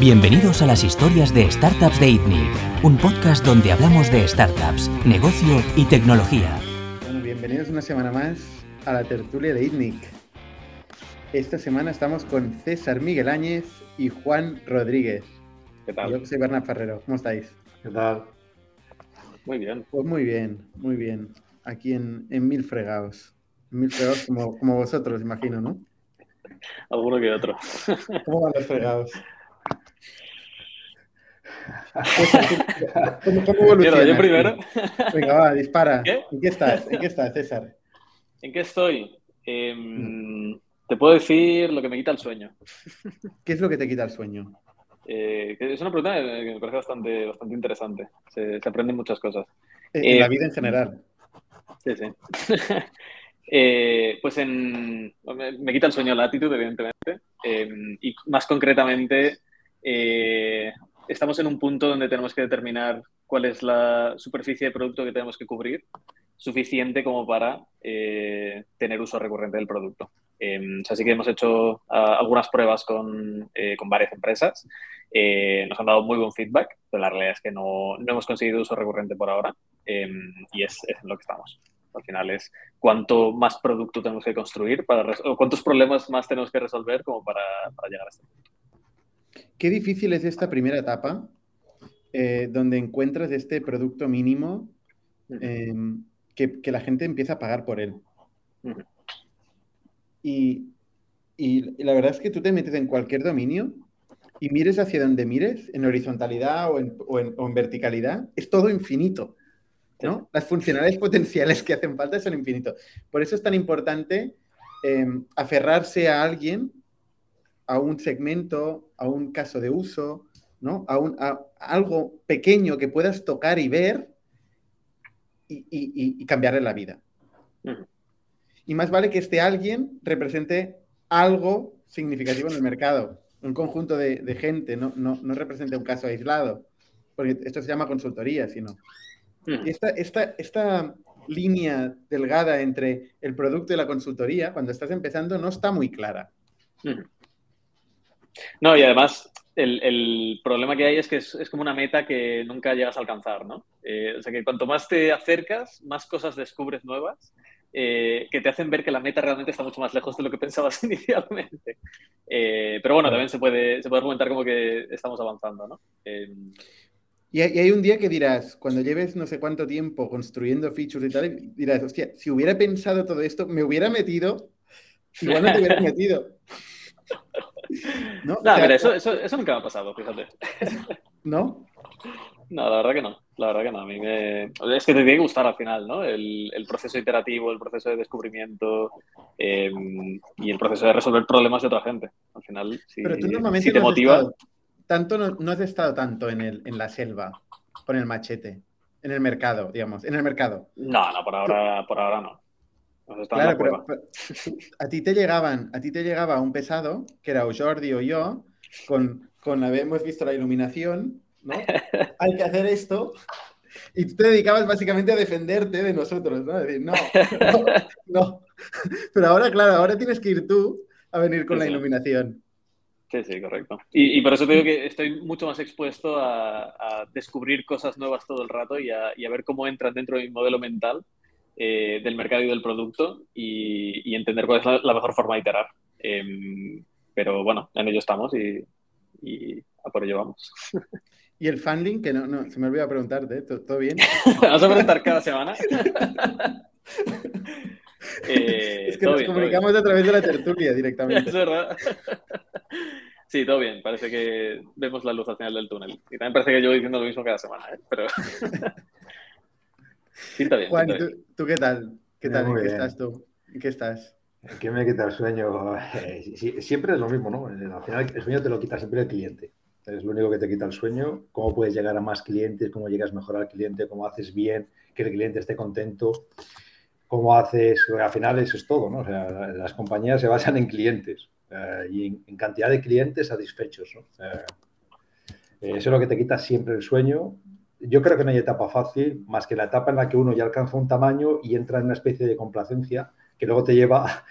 Bienvenidos a las historias de Startups de ITNIC, un podcast donde hablamos de startups, negocio y tecnología. Bueno, bienvenidos una semana más a la tertulia de ITNIC. Esta semana estamos con César Miguel Áñez y Juan Rodríguez. ¿Qué tal? Yo soy Bernard Ferrero. ¿Cómo estáis? ¿Qué tal? Muy bien. Pues muy bien, muy bien. Aquí en, en Mil Fregados. En Mil Fregados como, como vosotros, imagino, ¿no? Alguno que otro. ¿Cómo van los fregados? ¿Cómo, cómo yo primero. Venga, va, dispara. ¿Qué? ¿En qué estás? ¿En qué estás, César? ¿En qué estoy? Em, Te puedo decir lo que me quita el sueño. ¿Qué es lo que te quita el sueño? Eh, es una pregunta que me parece bastante, bastante interesante. Se, se aprenden muchas cosas. Eh, En la Eh, vida en general. Sí, sí. Eh, pues en, me, me quita el sueño la actitud, evidentemente. Em, y más concretamente, eh, estamos en un punto donde tenemos que determinar cuál es la superficie de producto que tenemos que cubrir suficiente como para eh, tener uso recurrente del producto. Em, o sea, sí que hemos hecho ah, algunas pruebas con, eh, con varias empresas. Eh, nos han dado muy buen feedback, pero la realidad es que no, no hemos conseguido uso recurrente por ahora em, y es, es en lo que estamos. Al final es cuánto más producto tenemos que construir para o cuántos problemas más tenemos que resolver como para, para llegar a este punto. Qué difícil es esta primera etapa eh, donde encuentras este producto mínimo eh, que, que la gente empieza a pagar por él. Y, y la verdad es que tú te metes en cualquier dominio y mires hacia donde mires, en horizontalidad o en, o en- o en verticalidad, es todo infinito. ¿no? Las funcionalidades potenciales que hacen falta son infinitos. Por eso es tan importante eh, aferrarse a alguien, a un segmento, a un caso de uso, ¿no? a, un- a algo pequeño que puedas tocar y ver y, y- y- cambiarle la vida. Y más vale que este alguien represente algo significativo en el mercado, un conjunto de, de gente, no, no, no represente un caso aislado, porque esto se llama consultoría, sino. Y esta, esta, esta línea delgada entre el producto y la consultoría, cuando estás empezando, no está muy clara. Ujú. No, y además el, el problema que hay es que es, es como una meta que nunca llegas a alcanzar, ¿no? Eh, o sea que cuanto más te acercas, más cosas descubres nuevas eh, que te hacen ver que la meta realmente está mucho más lejos de lo que pensabas inicialmente. Eh, pero bueno, también se puede, se puede argumentar como que estamos avanzando, ¿no? Y hay, y hay un día que dirás, cuando lleves no sé cuánto tiempo construyendo features y tal, dirás, hostia, si hubiera pensado todo esto, me hubiera metido, igual no te hubieras metido. ¿No? O no, sea, mira, eso, eso, eso nunca me ha pasado, fíjate. ¿No? No, la verdad que no. La verdad que no. A mí me... Es que te tiene que gustar al final, ¿no? El, el proceso iterativo, el proceso de descubrimiento eh, y el proceso de resolver problemas de otra gente. Al final, si, Pero tú normalmente si te no motiva... estado tanto, no, no has estado tanto en, el, en la selva, con el machete, en el mercado, digamos, en el mercado. No, no, por ahora, por ahora no. Claro, la pero, a ti te llegaban, a ti te llegaba un pesado, que era o Jordi o yo, con, con hemos visto la iluminación, ¿no? Hay que hacer esto. Y tú te dedicabas básicamente a defenderte de nosotros, ¿no? A decir, no, no, no. Pero ahora, claro, ahora tienes que ir tú a venir con Sí, la iluminación. Sí, sí, correcto. Y, y por eso te digo que estoy mucho más expuesto a, a descubrir cosas nuevas todo el rato y a, y a ver cómo entran dentro de mi modelo mental eh, del mercado y del producto y, y entender cuál es la, la mejor forma de iterar. Em, pero bueno, en ello estamos y, y a por ello vamos. Y el funding, que no, no, se me olvidó preguntarte, ¿eh? ¿todo, bien? Vamos a preguntar cada semana. Eh, Es que nos bien, comunicamos a través de la tertulia directamente. Es verdad. Sí, todo bien. Parece que vemos la luz al final del túnel. Y también parece que yo voy diciendo lo mismo cada semana, ¿eh? Pero. Pinta bien. Juan, pinta ¿tú, bien. tú qué tal? ¿Qué Bien, tal? ¿En qué bien. estás tú? ¿En qué estás? ¿Qué me quita el sueño? Eh, siempre es lo mismo, ¿no? Eh, Al final el sueño te lo quita siempre el cliente. Es lo único que te quita el sueño. Cómo puedes llegar a más clientes, cómo llegas mejor al cliente, cómo haces bien, que el cliente esté contento, cómo haces... Al final eso es todo, ¿no? O sea, la- las compañías se basan en clientes eh, y en, en cantidad de clientes satisfechos, ¿no? Eh, eso es lo que te quita siempre el sueño. Yo creo que no hay etapa fácil, más que la etapa en la que uno ya alcanza un tamaño y entra en una especie de complacencia que luego te lleva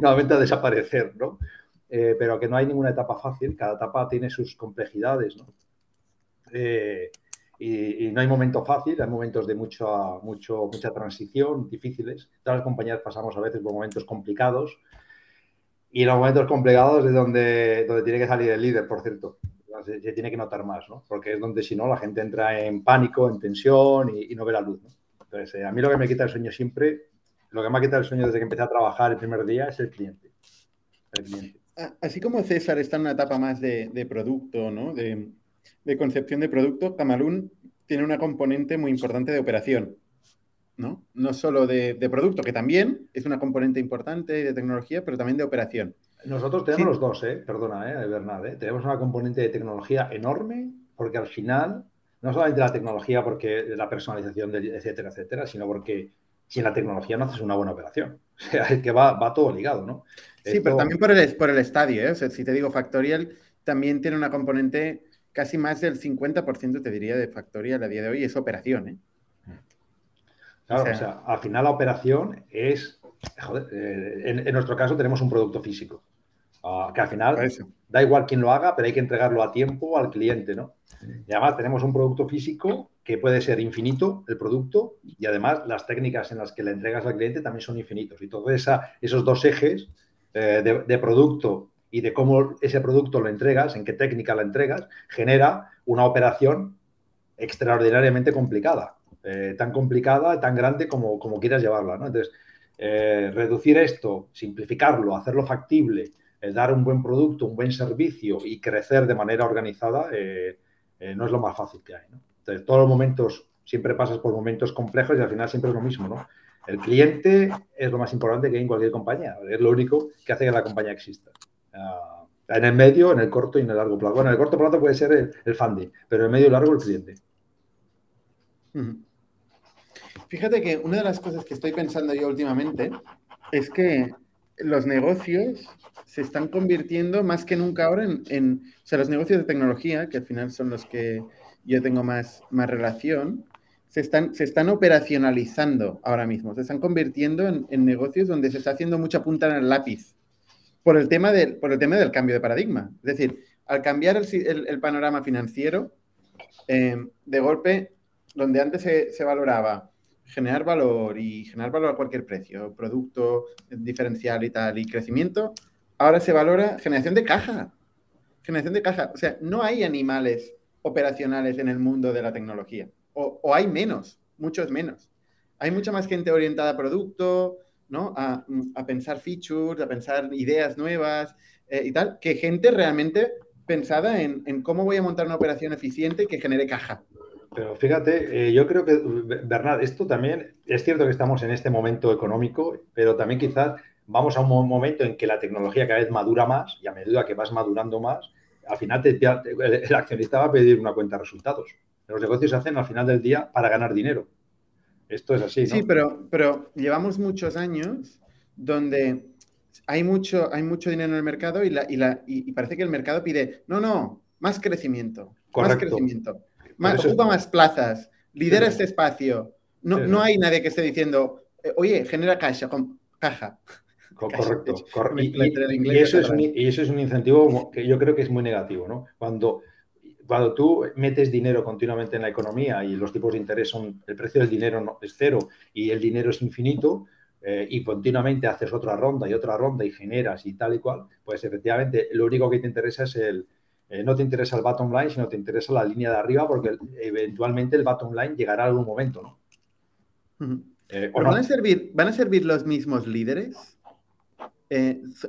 nuevamente a desaparecer, ¿no? eh, pero que no hay ninguna etapa fácil, cada etapa tiene sus complejidades, ¿no? Eh, y, no hay momento fácil, hay momentos de mucho, mucho, mucha transición, difíciles. Todas las compañías pasamos a veces por momentos complicados y los momentos complicados es donde, donde tiene que salir el líder, por cierto. Se, tiene que notar más, ¿no? Porque es donde si no la gente entra en pánico, en tensión y, no ve la luz, ¿no? Entonces, eh, a mí lo que me quita el sueño siempre, lo que me ha quitado el sueño desde que empecé a trabajar el primer día es el cliente. Así como César está en una etapa más de, de producto, ¿no? De, de concepción de producto, Camalún tiene una componente muy importante de operación, ¿no? No solo de, producto, que también es una componente importante de tecnología, pero también de operación. Nosotros tenemos los dos, ¿eh? perdona, ¿eh? Bernard, ¿eh? tenemos una componente de tecnología enorme, porque al final, no solamente la tecnología, porque la personalización, etcétera, etcétera, sino porque sin la tecnología no haces una buena operación. O sea, es que va, va todo ligado, ¿no? Sí, pero también por el, por el estadio, ¿eh? O sea, si te digo Factorial, también tiene una componente casi más del 50% te diría de Factorial a día de hoy es operación. ¿eh? Claro, o sea, al final la operación es, joder, eh, en, nuestro caso tenemos un producto físico, ah, que al final da igual quién lo haga, pero hay que entregarlo a tiempo al cliente, ¿no? Y además tenemos un producto físico que puede ser infinito, el producto, y además las técnicas en las que le entregas al cliente también son infinitos. Y todos esos dos ejes eh, de, de, producto y de cómo ese producto lo entregas, en qué técnica lo entregas, genera una operación extraordinariamente complicada. Eh, tan complicada, tan grande como, como quieras llevarla. Entonces, eh, reducir esto, simplificarlo, hacerlo factible, dar un buen producto, un buen servicio y crecer de manera organizada, no es lo más fácil que hay. Entonces, todos los momentos, siempre pasas por momentos complejos y al final siempre es lo mismo. ¿no? El cliente es lo más importante que hay en cualquier compañía. Es lo único que hace que la compañía exista. Ah, en el medio, en el corto y en el largo plazo. Bueno, en el corto plazo puede ser el, funding, pero en el medio y largo el cliente. Fíjate que una de las cosas que estoy pensando yo últimamente es que los negocios se están convirtiendo más que nunca ahora en, o sea, los negocios de tecnología, que al final son los que yo tengo más, más relación, se están, se están operacionalizando ahora mismo, se están convirtiendo en, en negocios donde se está haciendo mucha punta en el lápiz por el tema del, por el tema del cambio de paradigma. Es decir, al cambiar el, panorama financiero, eh, de golpe, donde antes se, valoraba generar valor y generar valor a cualquier precio, producto diferencial y tal, y crecimiento, ahora se valora generación de caja. Generación de caja. O sea, no hay animales operacionales en el mundo de la tecnología. O, hay menos, muchos menos. Hay mucha más gente orientada a producto, ¿no? A, pensar features, a pensar ideas nuevas eh, y tal, que gente realmente pensada en, cómo voy a montar una operación eficiente que genere caja. Pero fíjate, eh, yo creo que, Bernard, esto también es cierto que estamos en este momento económico, pero también quizás vamos a un momento en que la tecnología cada vez madura más y a medida que vas madurando más, al final el accionista va a pedir una cuenta de resultados. Los negocios se hacen al final del día para ganar dinero. Esto es así, ¿no? Sí, pero, pero llevamos muchos años donde hay mucho, hay mucho dinero en el mercado y, la, y, la, y, parece que el mercado pide, no, no, más crecimiento, más crecimiento, más, ocupa más plazas, lidera este espacio. No, no hay nadie que esté diciendo, oye, genera caja, con, caja. Correcto. Y, eso es un, y, eso es un, incentivo que yo creo que es muy negativo, ¿no? Cuando cuando tú metes dinero continuamente en la economía y los tipos de interés son, el precio del dinero no, es cero y el dinero es infinito, eh, y continuamente haces otra ronda y otra ronda y generas y tal y cual, pues efectivamente lo único que te interesa es el, eh, no te interesa el bottom line, sino te interesa la línea de arriba porque eventualmente el bottom line llegará a algún momento, ¿no? Eh, ¿Van, a servir, ¿Van a servir los mismos líderes?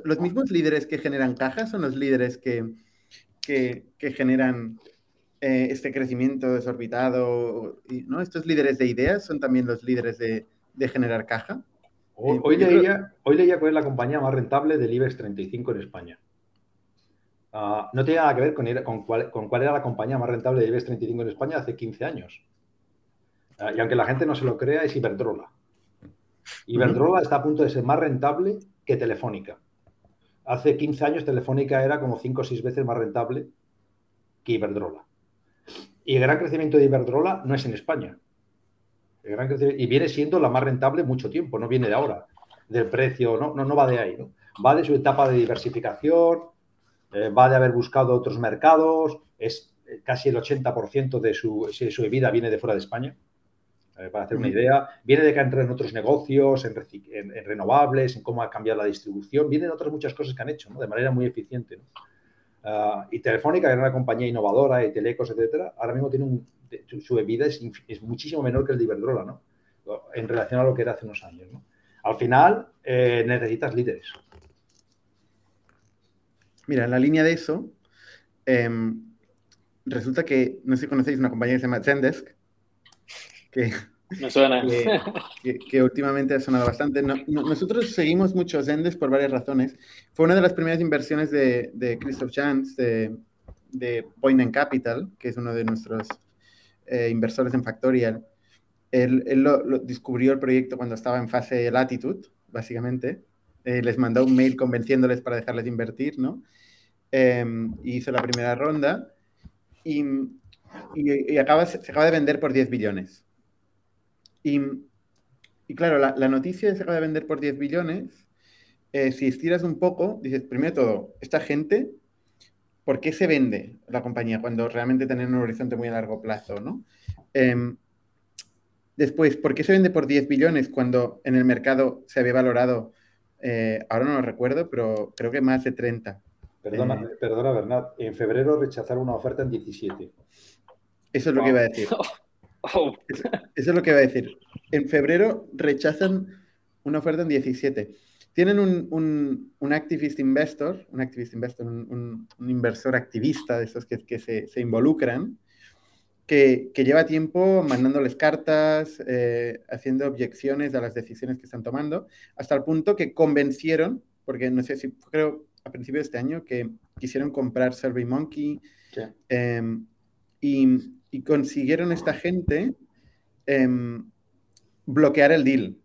¿Los mismos líderes que generan cajas son los líderes que, que, que generan eh, este crecimiento desorbitado, ¿no? Estos líderes de ideas son también los líderes de, generar caja. Hoy, eh, leía, hoy, leía, cuál es la compañía más rentable del IBEX 35 en España. Ah, no tiene nada que ver con, cuál, con, cuál, era la compañía más rentable del IBEX 35 en España hace 15 años. Ah, y aunque la gente no se lo crea, es Iberdrola. Iberdrola está a punto de ser más rentable que Telefónica. Hace 15 años Telefónica era como 5 o 6 veces más rentable que Iberdrola. Y el gran crecimiento de Iberdrola no es en España. y viene siendo la más rentable mucho tiempo, no viene de ahora, del precio, no, no, no va de ahí. ¿no? Va de su etapa de diversificación, eh, va de haber buscado otros mercados, es casi el 80% de su, de su vida viene de fuera de España. Eh, para hacer una idea, viene de que entra en otros negocios, en, renovables, en cómo ha cambiado la distribución, vienen otras muchas cosas que han hecho, de manera muy eficiente. Ah, y Telefónica, que era una compañía innovadora, y Telecos, etcétera, ahora mismo tiene un, su, bebida es, muchísimo menor que el de Iberdrola, ¿no? En relación a lo que era hace unos años, Al final, eh, necesitas líderes. Mira, en la línea de eso, em, resulta que, no sé si conocéis una compañía que se llama Zendesk, que, suena. Que, últimamente ha sonado bastante. nosotros seguimos muchos Zendesk por varias razones. Fue una de las primeras inversiones de, de Christoph Chance, de, de Point Capital, que es uno de nuestros eh, inversores en Factorial. Él, él lo, descubrió el proyecto cuando estaba en fase Latitude, básicamente. Eh, les mandó un mail convenciéndoles para dejarles invertir, ¿no? Em, hizo la primera ronda y, y, acaba, se acaba de vender por 10 billones. Y, y claro, la, la, noticia se acaba de vender por 10 billones. Eh, si estiras un poco, dices, primero todo, esta gente, ¿por qué se vende la compañía cuando realmente tiene un horizonte muy a largo plazo, ¿no? Em, después, ¿por qué se vende por 10 billones cuando en el mercado se había valorado, eh, ahora no lo recuerdo, pero creo que más de 30? Perdona, eh, perdona Bernat, en febrero rechazaron una oferta en 17. Eso es lo que iba a decir. Oh. Eso, es lo que iba a decir. En febrero rechazan una oferta en 17. Tienen un, un, activist investor, un activist investor, un, inversor activista de esos que, que se, se, involucran, que, que, lleva tiempo mandándoles cartas, eh, haciendo objeciones a las decisiones que están tomando, hasta el punto que convencieron, porque no sé si creo a principios de este año, que quisieron comprar SurveyMonkey em, y, y, consiguieron esta gente em, bloquear el deal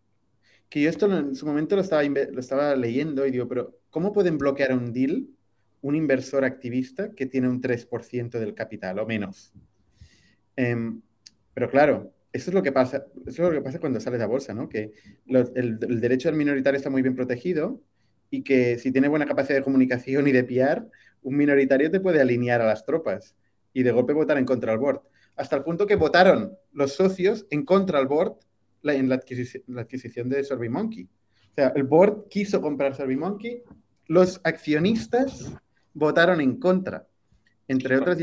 que yo esto en su momento lo estaba, lo estaba leyendo y digo, pero ¿cómo pueden bloquear un deal un inversor activista que tiene un 3% del capital o menos? Em, pero claro, eso es lo que pasa, eso es lo que pasa cuando sales a bolsa, ¿no? Que el, derecho al minoritario está muy bien protegido y que si tiene buena capacidad de comunicación y de piar, un minoritario te puede alinear a las tropas y de golpe votar en contra del board. Hasta el punto que votaron los socios en contra del board en la adquisición, de SurveyMonkey. O sea, el board quiso comprar SurveyMonkey, los accionistas votaron en contra, entre otros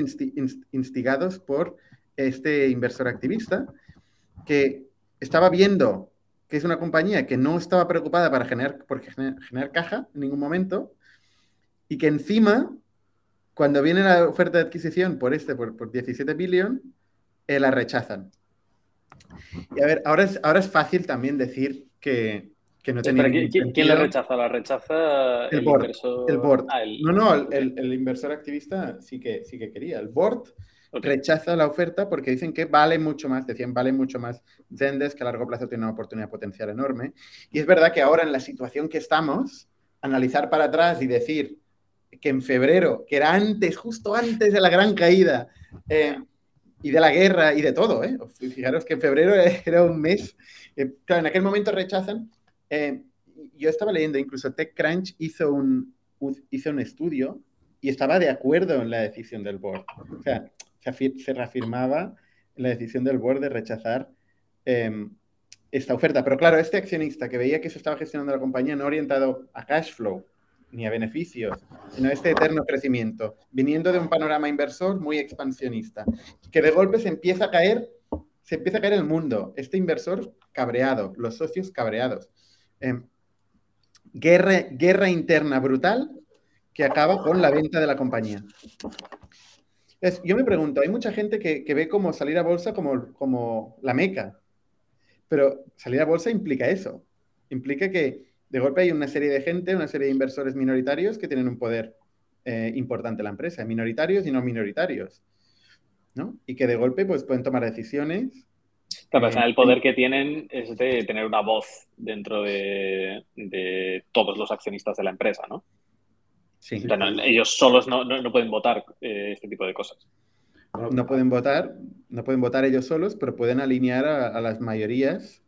instigados por este inversor activista que estaba viendo que es una compañía que no estaba preocupada para generar, por generar, caja en ningún momento y que encima, cuando viene la oferta de adquisición por este, por, por 17 billion, eh, la rechazan. Y a ver, ahora es, ahora es fácil también decir que, que no tenía. ¿quién, ¿quién, la rechaza? ¿La rechaza el, board? El board. Ah, no, no, el, el, inversor activista sí que, sí que quería. El board rechaza la oferta porque dicen que vale mucho más, decían, vale mucho más Zendesk, que a largo plazo tiene una oportunidad potencial enorme. Y es verdad que ahora en la situación que estamos, analizar para atrás y decir que en febrero, que era antes, justo antes de la gran caída, eh, y de la guerra y de todo. ¿eh? Fijaros que en febrero era un mes. Eh, claro, en aquel momento rechazan. Eh, yo estaba leyendo, incluso TechCrunch hizo un, hizo un estudio y estaba de acuerdo en la decisión del board. O sea, se, se reafirmaba la decisión del board de rechazar em, esta oferta. Pero claro, este accionista que veía que se estaba gestionando la compañía no orientado a cash flow, ni a beneficios, sino este eterno crecimiento, viniendo de un panorama inversor muy expansionista, que de golpe se empieza a caer, se empieza a caer el mundo, este inversor cabreado, los socios cabreados. Em, guerra, guerra interna brutal que acaba con la venta de la compañía. yo me pregunto, hay mucha gente que, que, ve como salir a bolsa como, como la meca, pero salir a bolsa implica eso, implica que de golpe hay una serie de gente, una serie de inversores minoritarios que tienen un poder eh, importante en la empresa, minoritarios y no minoritarios, ¿no? Y que de golpe pues, pueden tomar decisiones. Claro, eh, el poder que tienen es de tener una voz dentro de, todos los accionistas de la empresa, ¿no? Sí. ellos solos no, pueden votar eh, este tipo de cosas. No pueden votar, no pueden votar ellos solos, pero pueden alinear a, las mayorías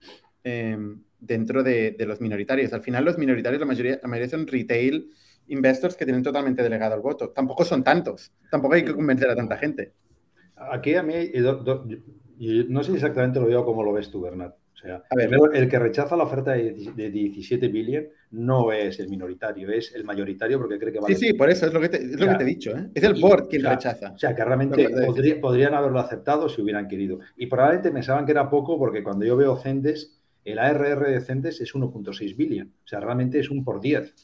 dentro de, los minoritarios. Al final los minoritarios, la mayoría, la mayoría son retail investors que tienen totalmente delegado el voto. Tampoco son tantos. Tampoco hay que convencer a tanta gente. Aquí a mí, no sé exactamente lo veo como lo ves tú, Bernat. O sea, el que rechaza la oferta de, 17 billion no es el minoritario, es el mayoritario porque cree que vale. Sí, sí, por eso es lo que te, he dicho. ¿eh? Es el board quien rechaza. O sea, que realmente podrían haberlo aceptado si hubieran querido. Y probablemente pensaban que era poco porque cuando yo veo Cendes, el ARR de Cendes es 1.6 billion. O sea, realmente es un por 10,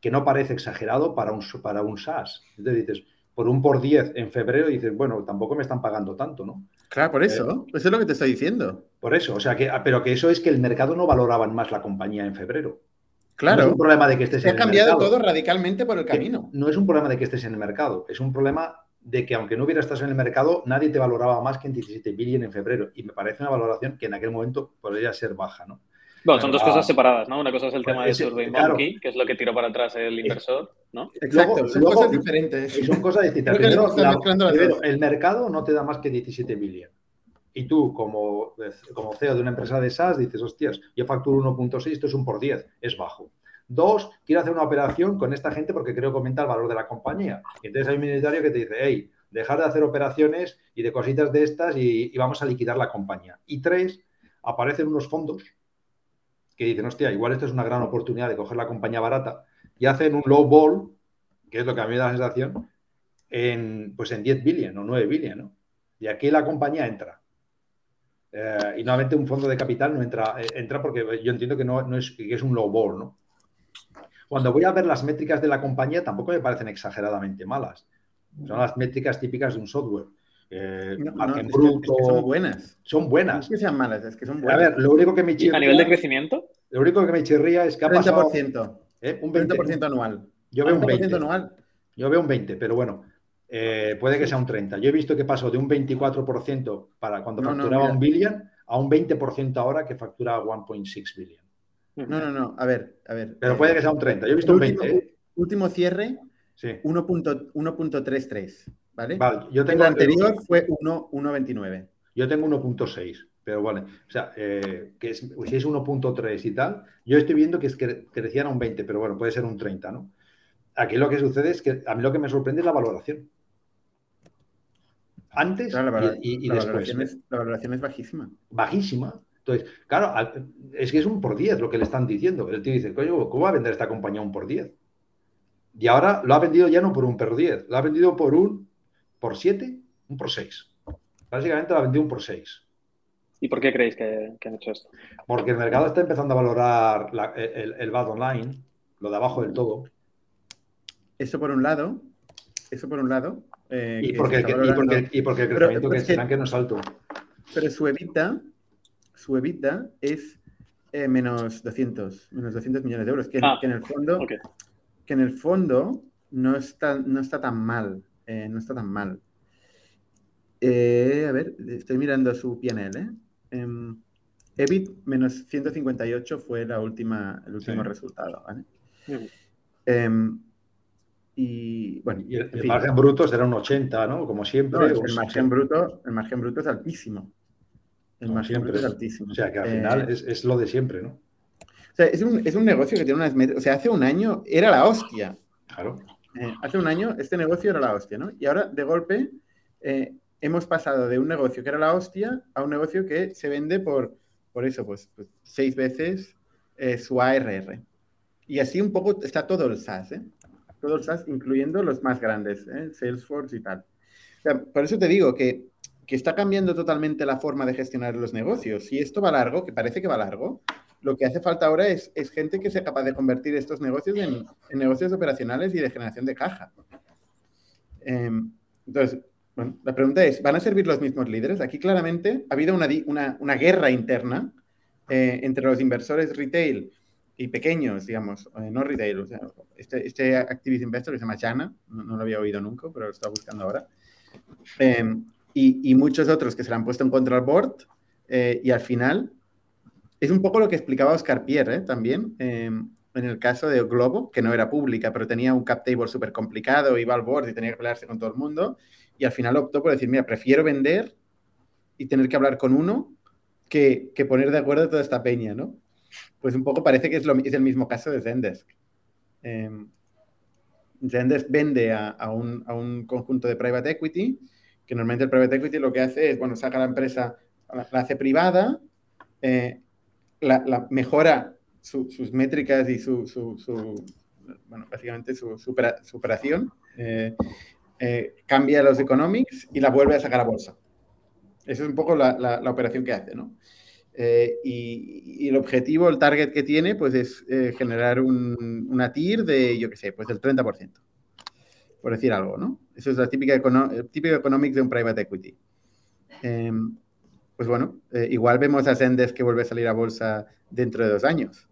que no parece exagerado para un, para un SaaS. Entonces dices, por un por 10 en febrero dices, bueno, tampoco me están pagando tanto, ¿no? Claro, por eso. Eh, eso es lo que te estoy diciendo. Por eso, o sea, que, pero que eso es que el mercado no valoraban más la compañía en febrero. Claro. No es un problema de que estés Se en ha cambiado todo radicalmente por el camino. No es un problema de que estés en el mercado, es un problema de que aunque no hubiera estado en el mercado, nadie te valoraba más que en 17 billion en febrero. Y me parece una valoración que en aquel momento podría ser baja, ¿no? Bueno, son dos cosas separadas, ¿no? Una cosa es el tema de Survey Monkey, que es lo que tiró para atrás el inversor, ¿no? Exacto, son cosas diferentes. son cosas distintas. Primero, el mercado no te da más que 17 billion. Y tú, como, como CEO de una empresa de SaaS, dices, hostias, yo facturo 1.6, esto es un por 10, es bajo. Dos, quiero hacer una operación con esta gente porque creo que aumenta el valor de la compañía. Y entonces hay un minoritario que te dice, hey, dejar de hacer operaciones y de cositas de estas y vamos a liquidar la compañía. Y tres, aparecen unos fondos que dicen, hostia, igual esto es una gran oportunidad de coger la compañía barata y hacen un low ball, que es lo que a mí me da la sensación, en, pues en 10 billion o 9 billion, ¿no? Y aquí la compañía entra. Eh, y nuevamente un fondo de capital no entra, eh, entra porque yo entiendo que no, es, que es un low ball, ¿no? Cuando voy a ver las métricas de la compañía tampoco me parecen exageradamente malas. Son las métricas típicas de un software. Eh, bruto. son buenas. Son buenas. No es que sean malas, es que son buenas. A ver, lo único que me chirría. ¿A nivel de crecimiento? Lo único que me chirría es que ha 30%, pasado. ¿eh? Un 20%, anual. Yo veo un 20%. anual. Yo veo un 20, pero bueno, eh, puede que sea un 30. Yo he visto que pasó de un 24% para cuando facturaba un billion a un 20% ahora que factura 1.6 billion. No, no, no. A ver, a ver. Pero puede que sea un 30. Yo he visto un 20. Último, cierre, sí. 1.33. ¿vale? yo tengo, el anterior fue 1,29. Yo tengo 1.6, pero vale. O sea, eh, que si es 1.3 y tal, yo estoy viendo que, es que crecían a un 20, pero bueno, puede ser un 30, ¿no? Aquí lo que sucede es que a mí lo que me sorprende es la valoración. Antes y, después. Valoración es, la valoración es bajísima. Bajísima. Entonces, claro, es que es un por 10 lo que le están diciendo. El tío dice, coño, ¿cómo va a vender esta compañía un por 10? Y ahora lo ha vendido ya no por un por 10, lo ha vendido por un por 7, un por 6. Básicamente la vendido un por 6. ¿Y por qué creéis que, han hecho esto? Porque el mercado está empezando a valorar el, el BAD online, lo de abajo del todo. Eso por un lado. Eso por un lado. Eh, y, porque, el crecimiento que esperan que no es alto. Pero su evita, su evita es eh, menos 200, menos 200 millones de euros, que, ah, en el fondo, que en el fondo no está, no está tan mal. Eh, no está tan mal. Eh, a ver, estoy mirando su PNL. ¿eh? Em, EBIT menos 158 fue la última, el último resultado. Em, y bueno. el, margen bruto será un 80, ¿no? Como siempre. el, margen bruto, el margen bruto es altísimo. El margen bruto es altísimo. O sea, que al final es, lo de siempre, ¿no? O sea, es un, es un negocio que tiene unas O sea, hace un año era la hostia. Claro. Eh, hace un año este negocio era la hostia, ¿no? Y ahora, de golpe, eh, hemos pasado de un negocio que era la hostia a un negocio que se vende por, por eso, pues, pues seis veces eh, su ARR. Y así un poco está todo el SaaS, ¿eh? Todo el SaaS, incluyendo los más grandes, Salesforce y tal. por eso te digo que, que está cambiando totalmente la forma de gestionar los negocios. Si esto va largo, que parece que va largo, lo que hace falta ahora es, gente que sea capaz de convertir estos negocios en, negocios operacionales y de generación de caja. Em, entonces, la pregunta es, ¿van a servir los mismos líderes? Aquí claramente ha habido una, guerra interna eh, entre los inversores retail y pequeños, digamos, eh, no retail, o este, este activist investor que se llama Jana, no, lo había oído nunca, pero lo está buscando ahora, y, muchos otros que se le han puesto en contra al board, eh, y al final es un poco lo que explicaba Oscar Pierre ¿eh? también, em, en el caso de Globo, que no era pública, pero tenía un cap table súper complicado, iba al board y tenía que pelearse con todo el mundo, y al final optó por decir, mira, prefiero vender y tener que hablar con uno que, poner de acuerdo toda esta peña, ¿no? Pues un poco parece que es, lo, es el mismo caso de Zendesk. Em, Zendesk vende a, un, conjunto de private equity, que normalmente el private equity lo que hace es, bueno, saca la empresa, la, hace privada, eh, la, mejora sus métricas y su, bueno, básicamente su, operación, eh, eh, cambia los economics y la vuelve a sacar a bolsa. Esa es un poco la, operación que hace, ¿no? Eh, y, el objetivo, el target que tiene, pues es generar un, una TIR de, yo qué sé, pues del 30%, por decir algo, ¿no? Eso es la típica, típica economics de un private equity. Em, pues bueno, eh, igual vemos a Sendes que vuelve a salir a bolsa dentro de dos años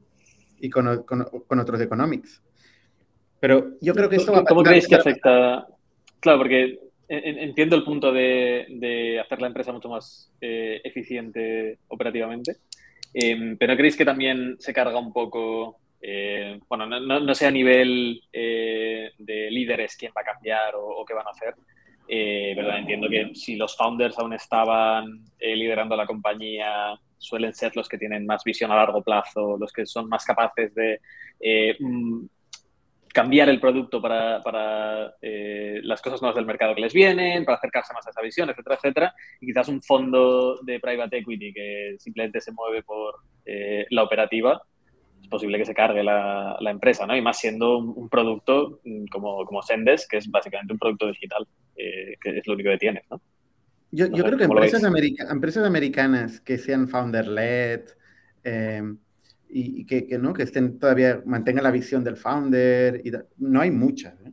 y con, con, con otros economics. Pero yo creo que esto va a ¿Cómo creéis que afecta? Claro, porque entiendo el punto de, hacer la empresa mucho más eh, eficiente operativamente, em, pero ¿no creéis que también se carga un poco, eh, bueno, no, sé a nivel eh, de líderes quién va a cambiar o, qué van a hacer, pero entiendo que si los founders aún estaban liderando la compañía, suelen ser los que tienen más visión a largo plazo, los que son más capaces de mm, cambiar el producto para, eh, las cosas nuevas del mercado que les vienen, para acercarse más a esa visión, etcétera, etcétera. Y quizás un fondo de private equity que simplemente se mueve por eh, la operativa, es posible que se cargue la, empresa, ¿no? Y más siendo un, producto mm, como, como Sendes, que es básicamente un producto digital, eh, que es lo único que tienes, ¿no? Yo, creo que empresas, empresas americanas que sean founder-led, y, que, ¿no? que estén todavía, mantengan la visión del founder. Y no hay muchas. ¿eh?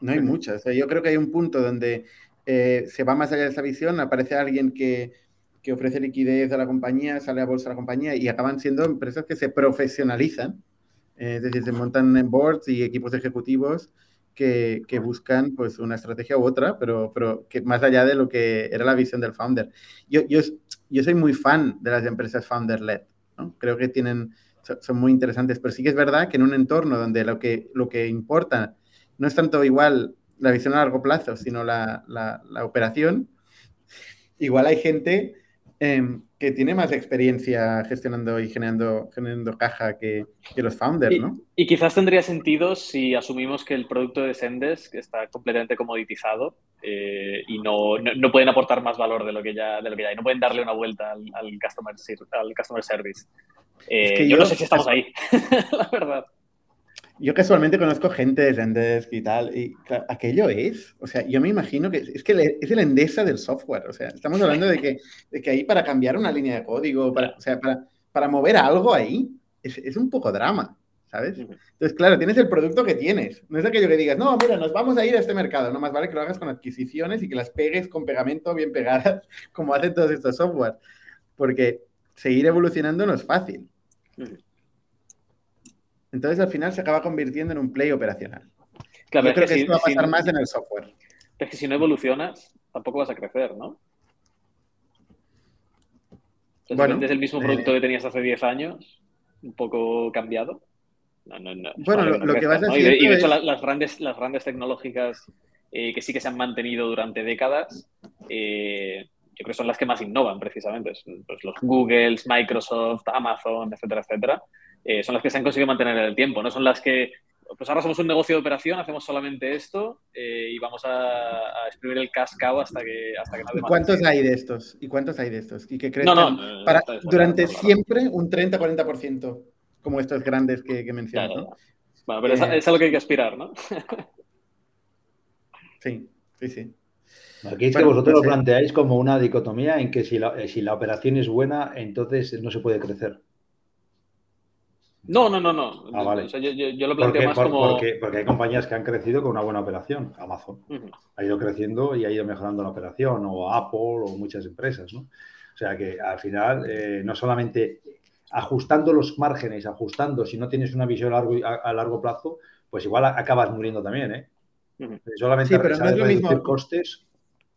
No hay muchas. yo creo que hay un punto donde eh, se va más allá de esa visión, aparece alguien que, que, ofrece liquidez a la compañía, sale a bolsa a la compañía y acaban siendo empresas que se profesionalizan. Eh, es decir, se montan en boards y equipos ejecutivos que, que, buscan pues una estrategia u otra, pero, pero que más allá de lo que era la visión del founder. Yo, yo, yo soy muy fan de las empresas founder-led. Creo que tienen, son muy interesantes, pero sí que es verdad que en un entorno donde lo que, lo que importa no es tanto igual la visión a largo plazo, sino la, la, operación, igual hay gente em, que tiene más experiencia gestionando y generando, generando caja que, que los founders, ¿no? Y, quizás tendría sentido si asumimos que el producto de Sendes está completamente comoditizado eh, y no, no, pueden aportar más valor de lo que ya, de lo que ya hay. No pueden darle una vuelta al, al customer, al customer service. Eh, yo, no sé si estamos ahí, la verdad. Yo casualmente conozco gente de Zendesk y tal, y aquello es, o sea, yo me imagino que es que es el Endesa del software, o sea, estamos hablando de que, de que ahí para cambiar una línea de código, para, o sea, para, para mover algo ahí, es, es un poco drama, ¿sabes? Entonces, claro, tienes el producto que tienes, no es aquello que digas, no, mira, nos vamos a ir a este mercado, no más vale que lo hagas con adquisiciones y que las pegues con pegamento bien pegadas, como hacen todos estos software, porque seguir evolucionando no es fácil. Entonces, al final se acaba convirtiendo en un play operacional. Claro, Yo creo que, esto va a pasar más en el software. Es que si no evolucionas, tampoco vas a crecer, ¿no? bueno, es el mismo producto eh, que tenías hace 10 años, un poco cambiado. No, no, no. Bueno, lo, que vas a decir. Y, de, hecho, las, grandes, las grandes tecnológicas eh, que sí que se han mantenido durante décadas, eh, yo creo que son las que más innovan precisamente. Pues los Googles, Microsoft, Amazon, etcétera, etcétera. Eh, son las que se han conseguido mantener en el tiempo, ¿no? Son las que, pues ahora somos un negocio de operación, hacemos solamente esto eh, y vamos a, exprimir el cascado hasta que, hasta que ¿Y cuántos hay de estos? ¿Y cuántos hay de estos? ¿Y que creen para, durante siempre un 30-40%, como estos grandes que, que mencionas, Bueno, pero es, a lo que hay que aspirar, ¿no? sí, sí, sí. Aquí es que vosotros lo pues, planteáis como una dicotomía en que si la, si la operación es buena, entonces no se puede crecer. No, no, no, no. Ah, yo, lo planteo más como. Porque, hay compañías que han crecido con una buena operación. Amazon ha ido creciendo y ha ido mejorando la operación, o Apple, o muchas empresas, ¿no? O sea que al final, eh, no solamente ajustando los márgenes, ajustando, si no tienes una visión a largo, a, largo plazo, pues igual acabas muriendo también, ¿eh? Solamente sí, pero no es lo mismo. costes.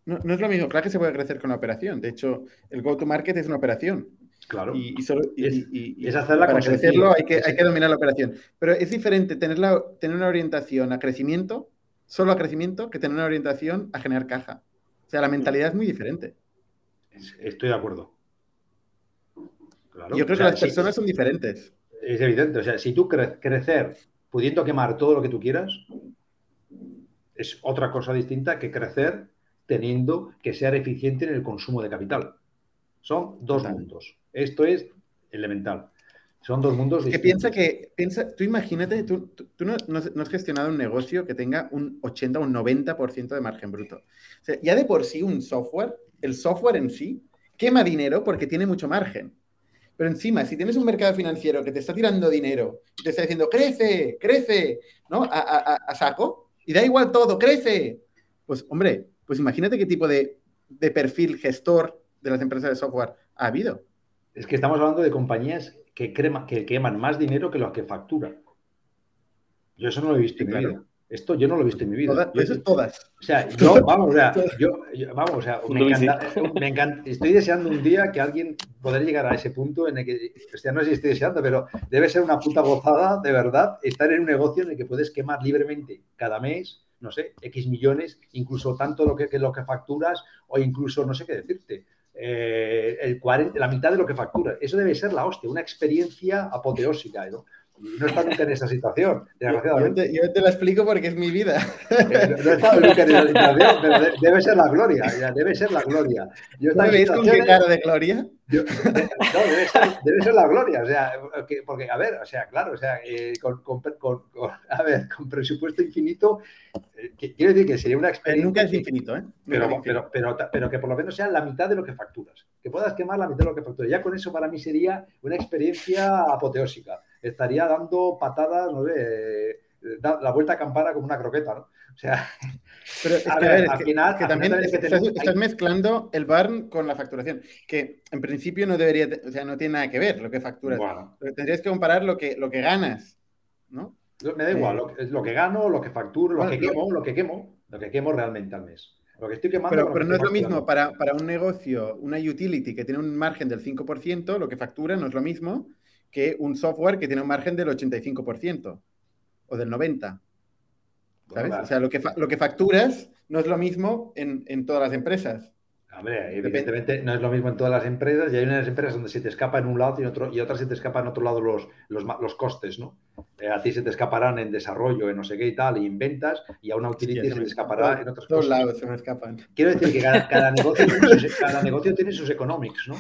No, no, es lo mismo, claro que se puede crecer con la operación. De hecho, el go-to-market es una operación. Claro. Y, es, hacerla para crecerlo hay que, hay que dominar la operación. Pero es diferente tener, tener una orientación a crecimiento, solo a crecimiento, que tener una orientación a generar caja. O sea, la mentalidad es muy diferente. Estoy de acuerdo. Yo creo que las personas son diferentes. Es evidente. O sea, si tú crecer pudiendo quemar todo lo que tú quieras, es otra cosa distinta que crecer teniendo que ser eficiente en el consumo de capital. Son dos mundos. Esto es elemental. Son dos mundos distintos. Que piensa que, piensa, tú imagínate, tú, tú, no, has gestionado un negocio que tenga un 80 o un 90% de margen bruto. O sea, ya de por sí un software, el software en sí, quema dinero porque tiene mucho margen. Pero encima, si tienes un mercado financiero que te está tirando dinero, te está diciendo, crece, crece, ¿no? A, saco, y da igual todo, crece. Pues, hombre, pues imagínate qué tipo de, de perfil gestor de las empresas de software ha habido. Es que estamos hablando de compañías que, crema, que queman más dinero que los que facturan. Yo eso no lo he visto en mi vida. Esto yo no lo he visto en mi vida. eso es todas. O sea, yo, vamos, o sea, yo, vamos, o sea, me encanta, me encanta, estoy deseando un día que alguien poder llegar a ese punto en el que, o sea, no sé si estoy deseando, pero debe ser una puta gozada, de verdad, estar en un negocio en el que puedes quemar libremente cada mes, no sé, X millones, incluso tanto lo que, que lo que facturas o incluso, no sé qué decirte, eh, el 40, la mitad de lo que factura. Eso debe ser la hostia, una experiencia apoteósica. ¿no? No está nunca en esa situación, desgraciadamente. Yo te, lo explico porque es mi vida. Eh, no, he estado nunca en esa situación, pero debe ser la gloria, debe ser la gloria. Yo ¿No veis con qué cara de gloria? no, debe ser, debe ser, la gloria, o sea, porque, a ver, o sea, claro, o sea, eh, con, con, con, a ver, con presupuesto infinito, eh, quiero decir que sería una experiencia... nunca es infinito, ¿eh? Pero, pero, pero, pero, que por lo menos sea la mitad de lo que facturas, que puedas quemar la mitad de lo que facturas. Ya con eso para mí sería una experiencia apoteósica estaría dando patadas, no sé, la vuelta a campana como una croqueta, ¿no? O sea, pero es que, a al final, que también estás, mezclando el barn con la facturación, que en principio no debería, o sea, no tiene nada que ver lo que facturas. tendrías que comparar lo que, lo que ganas, ¿no? Me da igual, eh, lo, que gano, lo que facturo, lo que quemo, lo que quemo, lo que quemo realmente al mes. Lo que estoy quemando. Pero, pero no es lo mismo para, para, un negocio, una utility que tiene un margen del 5%, lo que factura no es lo mismo que un software que tiene un margen del 85% o del 90%. ¿Sabes? O sea, lo que, lo que facturas no es lo mismo en, en todas las empresas. Hombre, evidentemente no es lo mismo en todas las empresas y hay unas empresas donde se te escapa en un lado y, otro, y otras se te escapan en otro lado los, los, los costes, ¿no? Eh, a ti se te escaparán en desarrollo, en no sé qué y tal, y en ventas, y a una utility se te escapará en otras cosas. lados se me escapan. Quiero decir que cada, negocio, tiene sus, cada negocio tiene sus economics, ¿no?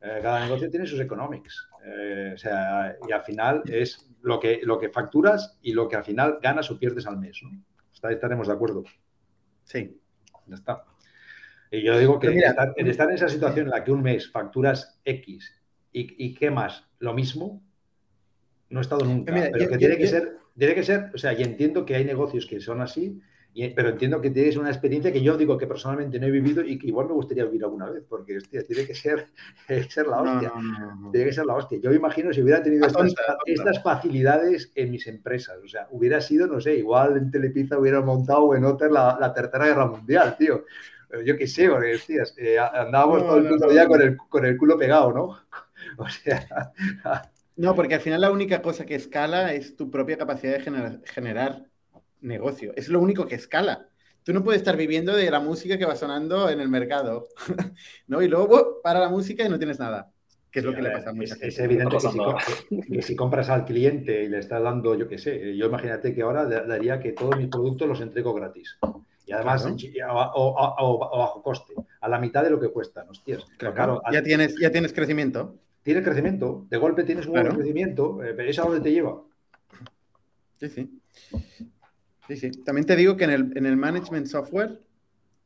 Eh, cada negocio tiene sus economics. Eh, o sea, y al final es lo que, lo que facturas y lo que al final ganas o pierdes al mes. ¿no? Estaremos de acuerdo. Sí. Ya está. Y yo digo que estar, en estar en esa situación en la que un mes facturas X y, y quemas lo mismo, no he estado nunca. pero que tiene que ser, tiene que ser, o sea, y entiendo que hay negocios que son así pero entiendo que tienes una experiencia que yo digo que personalmente no he vivido y que igual me gustaría vivir alguna vez, porque hostia, tiene que ser, ser la hostia. tiene que ser la hostia. Yo imagino si hubiera tenido estas, facilidades en mis empresas. O sea, hubiera sido, no sé, igual en Telepizza hubiera montado en Otter la, Tercera Guerra Mundial, tío. Yo qué sé, porque decías, eh, andábamos todo el mundo ya con el, con el culo pegado, ¿no? O sea. No, porque al final la única cosa que escala es tu propia capacidad de generar negocio. Es lo único que escala. Tú no puedes estar viviendo de la música que va sonando en el mercado, ¿no? Y luego para la música y no tienes nada, que es lo que le pasa a mucha es, evidente que si, compras al cliente y le estás dando, yo qué sé, yo imagínate que ahora daría que todos mis productos los entrego gratis. Y además, o, bajo coste, a la mitad de lo que cuestan, hostias. Claro, ya, tienes, ya tienes crecimiento. Tienes crecimiento, de golpe tienes un buen crecimiento, eh, pero ¿eso a dónde te lleva? Sí, sí. Sí, sí. También te digo que en el, management software,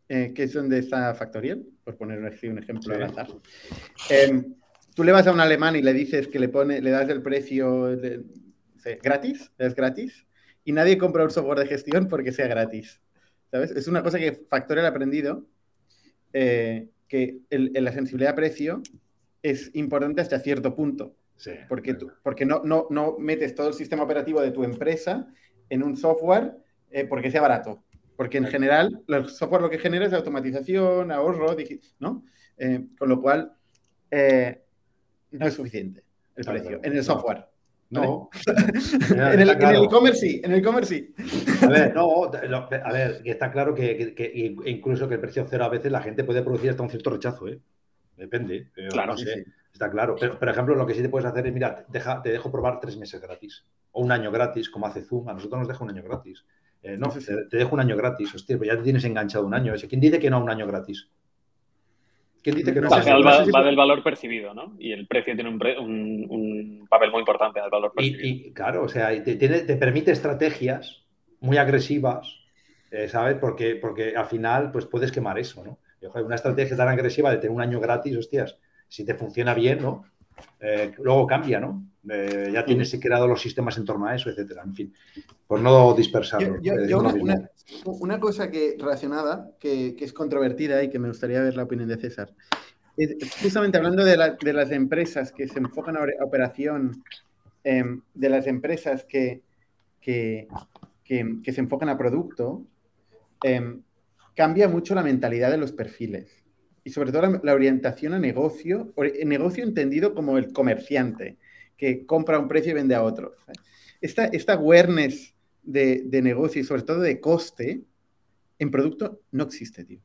eh, que es donde está Factorial, por poner un ejemplo al azar, em, tú le vas a un alemán y le dices que le, pone, le das el precio gratis, es gratis, y nadie compra un software de gestión porque sea gratis. ¿Sabes? Es una cosa que Factorial ha aprendido, eh, que la sensibilidad a precio es importante hasta cierto punto. porque, tú, porque no, no, no metes todo el sistema operativo de tu empresa en un software eh, porque sea barato. Porque en general, el software lo que genera es automatización, ahorro, ¿no? Eh, con lo cual, eh, no es suficiente el precio en el software. No. en el e-commerce sí, en el e-commerce sí. A ver, no, a ver, está claro que, incluso que el precio cero a veces la gente puede producir hasta un cierto rechazo, ¿eh? Depende. Claro, Está claro. Pero, por ejemplo, lo que sí te puedes hacer es, mira, te dejo probar tres meses gratis o un año gratis, como hace Zoom. A nosotros nos deja un año gratis. Eh, no, te, dejo un año gratis, hostia, pues ya te tienes enganchado un año. ¿Quién dice que no a un año gratis? ¿Quién dice que no? Va, va, del valor percibido, ¿no? Y el precio tiene un, papel muy importante el valor percibido. Y, claro, o sea, te, te permite estrategias muy agresivas, eh, ¿sabes? Porque, porque al final, pues puedes quemar eso, ¿no? una estrategia tan agresiva de tener un año gratis, hostias, si te funciona bien, ¿no? Eh, luego cambia, ¿no? Eh, ya tienes creado los sistemas en torno a eso, etcétera. En fin, por no dispersarlo. una, cosa que relacionada, que, es controvertida y que me gustaría ver la opinión de César, es justamente hablando de, las empresas que se enfocan a operación, em, de las empresas que, que, se enfocan a producto, em, cambia mucho la mentalidad de los perfiles y sobre todo la, orientación a negocio, negocio entendido como el comerciante que compra a un precio y vende a otro. Esta, esta awareness de, de, negocio y sobre todo de coste en producto no existe, tío.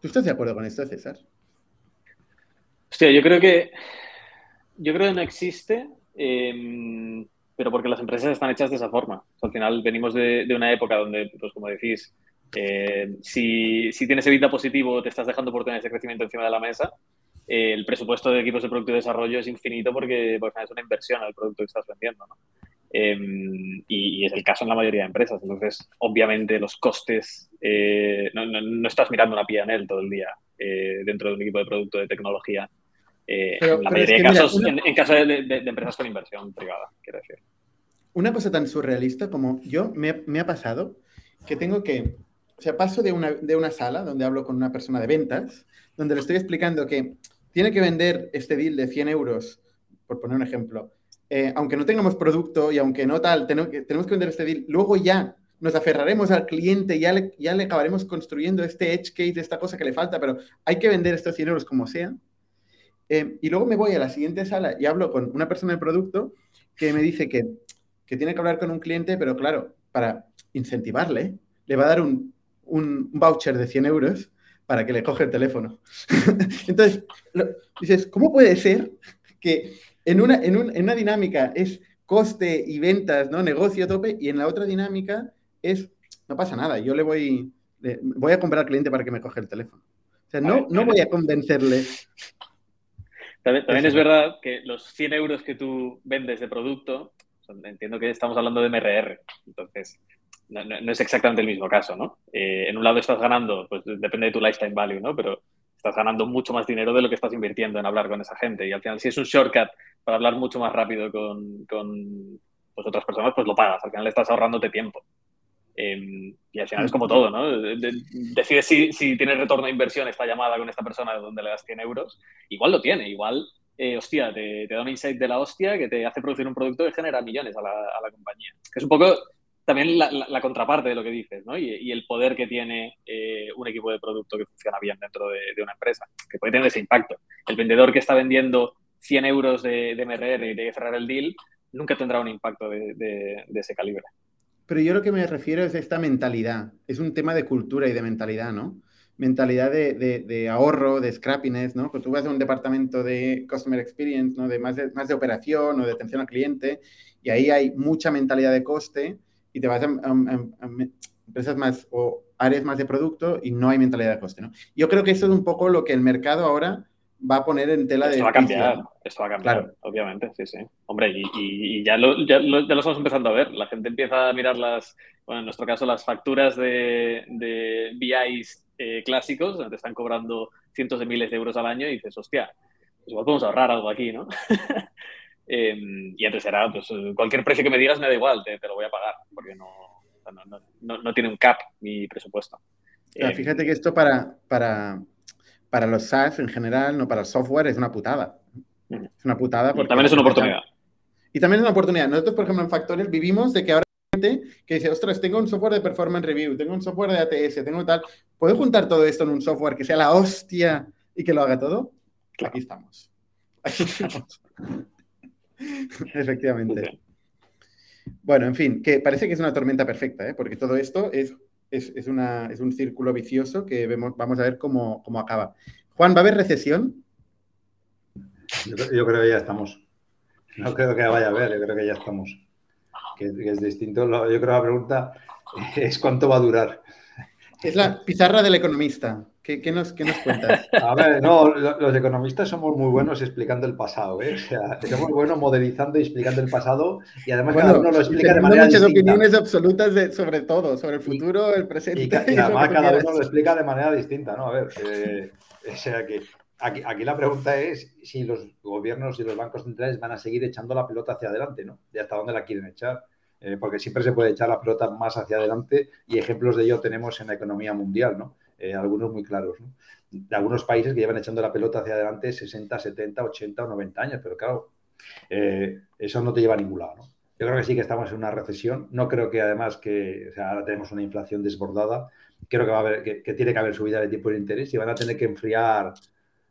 ¿Tú estás de acuerdo con esto, César? Hostia, yo creo que yo creo que no existe, em, pero porque las empresas están hechas de esa forma. al final venimos de, de, una época donde, pues como decís, eh, si, si, tienes evita positivo, te estás dejando oportunidades de crecimiento encima de la mesa. Eh, el presupuesto de equipos de producto y desarrollo es infinito porque, porque es una inversión al producto que estás vendiendo. Em, y, es el caso en la mayoría de empresas. Entonces, obviamente, los costes, eh, no, no, estás mirando una PNL todo el día dentro de un equipo de producto de tecnología. en la mayoría de casos, en, caso de, de, empresas con inversión privada, quiero decir. Una cosa tan surrealista como yo me, me ha pasado que tengo que o sea, paso de una, de una sala donde hablo con una persona de ventas, donde le estoy explicando que tiene que vender este deal de 100 euros, por poner un ejemplo, eh, aunque no tengamos producto y aunque no tal, tenemos que, tenemos que vender este deal, luego ya nos aferraremos al cliente, ya le, ya le acabaremos construyendo este edge case, esta cosa que le falta, pero hay que vender estos 100 euros como sea. Eh, y luego me voy a la siguiente sala y hablo con una persona de producto que me dice que, que tiene que hablar con un cliente, pero claro, para incentivarle, le va a dar un un voucher de 100 euros para que le coge el teléfono. Entonces, dices, ¿cómo puede ser que en una, en, una dinámica es coste y ventas, ¿no? Negocio a tope, y en la otra dinámica es, no pasa nada, yo le voy, voy a comprar al cliente para que me coge el teléfono. O sea, no, no voy a convencerle. También, es verdad que los 100 euros que tú vendes de producto, entiendo que estamos hablando de MRR, entonces no, es exactamente el mismo caso, ¿no? Eh, en un lado estás ganando, pues depende de tu lifetime value, ¿no? Pero estás ganando mucho más dinero de lo que estás invirtiendo en hablar con esa gente. Y al final, si es un shortcut para hablar mucho más rápido con, con pues, otras personas, pues lo pagas. Al final estás ahorrándote tiempo. Em, y al final es como todo, ¿no? decides si, si tienes retorno de inversión esta llamada con esta persona donde le das 100 euros. Igual lo tiene, igual, eh, hostia, te, da un insight de la hostia que te hace producir un producto que genera millones a la, a la compañía. Que es un poco también la, contraparte de lo que dices, ¿no? Y, el poder que tiene eh, un equipo de producto que funciona bien dentro de, una empresa, que puede tener ese impacto. El vendedor que está vendiendo 100 euros de, MRR y de cerrar el deal, nunca tendrá un impacto de, ese calibre. Pero yo lo que me refiero es esta mentalidad. Es un tema de cultura y de mentalidad, ¿no? Mentalidad de, ahorro, de scrappiness, ¿no? Pues tú vas a un departamento de Customer Experience, ¿no? De de más de operación o de atención al cliente, y ahí hay mucha mentalidad de coste y te vas a, empresas más o áreas más de producto y no hay mentalidad de coste, ¿no? Yo creo que eso es un poco lo que el mercado ahora va a poner en tela de... Esto va a cambiar, esto va a cambiar, obviamente, sí, sí. Hombre, y, y, ya, lo, ya, lo, ya, lo, estamos empezando a ver. La gente empieza a mirar las, bueno, en nuestro caso, las facturas de, de BIs eh, clásicos, donde te están cobrando cientos de miles de euros al año y dices, hostia, pues igual podemos ahorrar algo aquí, ¿no? Em, y antes era, pues cualquier precio que me digas me da igual, te, lo voy a pagar, porque no, no, no, tiene un cap mi presupuesto. Em, fíjate que esto para, para, para los SaaS en general, no para el software, es una putada. Es una putada. Porque también es una oportunidad. Y también es una oportunidad. Nosotros, por ejemplo, en Factorial vivimos de que ahora hay gente que dice, ostras, tengo un software de performance review, tengo un software de ATS, tengo tal. ¿Puedo juntar todo esto en un software que sea la hostia y que lo haga todo? Aquí estamos. Aquí estamos. Efectivamente. Bueno, en fin, que parece que es una tormenta perfecta, ¿eh? porque todo esto es, es, una, es, un círculo vicioso que vemos, vamos a ver cómo, cómo acaba. Juan, ¿va a haber recesión? Yo, creo que ya estamos. No creo que vaya a haber, yo creo que ya estamos. que, es distinto. Yo creo que la pregunta es cuánto va a durar. Es la pizarra del economista. ¿Qué, nos, qué nos cuentas? A ver, no, los economistas somos muy buenos explicando el pasado, ¿eh? O sea, somos buenos modelizando y explicando el pasado y además cada uno lo explica de manera muchas distinta. opiniones absolutas sobre todo, sobre el futuro, el presente. Y, además cada uno lo explica de manera distinta, ¿no? A ver, eh, o sea que aquí, aquí, la pregunta es si los gobiernos y los bancos centrales van a seguir echando la pelota hacia adelante, ¿no? De hasta dónde la quieren echar. Eh, porque siempre se puede echar la pelota más hacia adelante y ejemplos de ello tenemos en la economía mundial, ¿no? Eh, algunos muy claros, ¿no? De algunos países que llevan echando la pelota hacia adelante 60, 70, 80 o 90 años, pero claro, eh, eso no te lleva a ningún lado, ¿no? Yo creo que sí que estamos en una recesión. No creo que además que ahora tenemos una inflación desbordada. Creo que, va a haber, que, tiene que haber subida de tipo de interés y van a tener que enfriar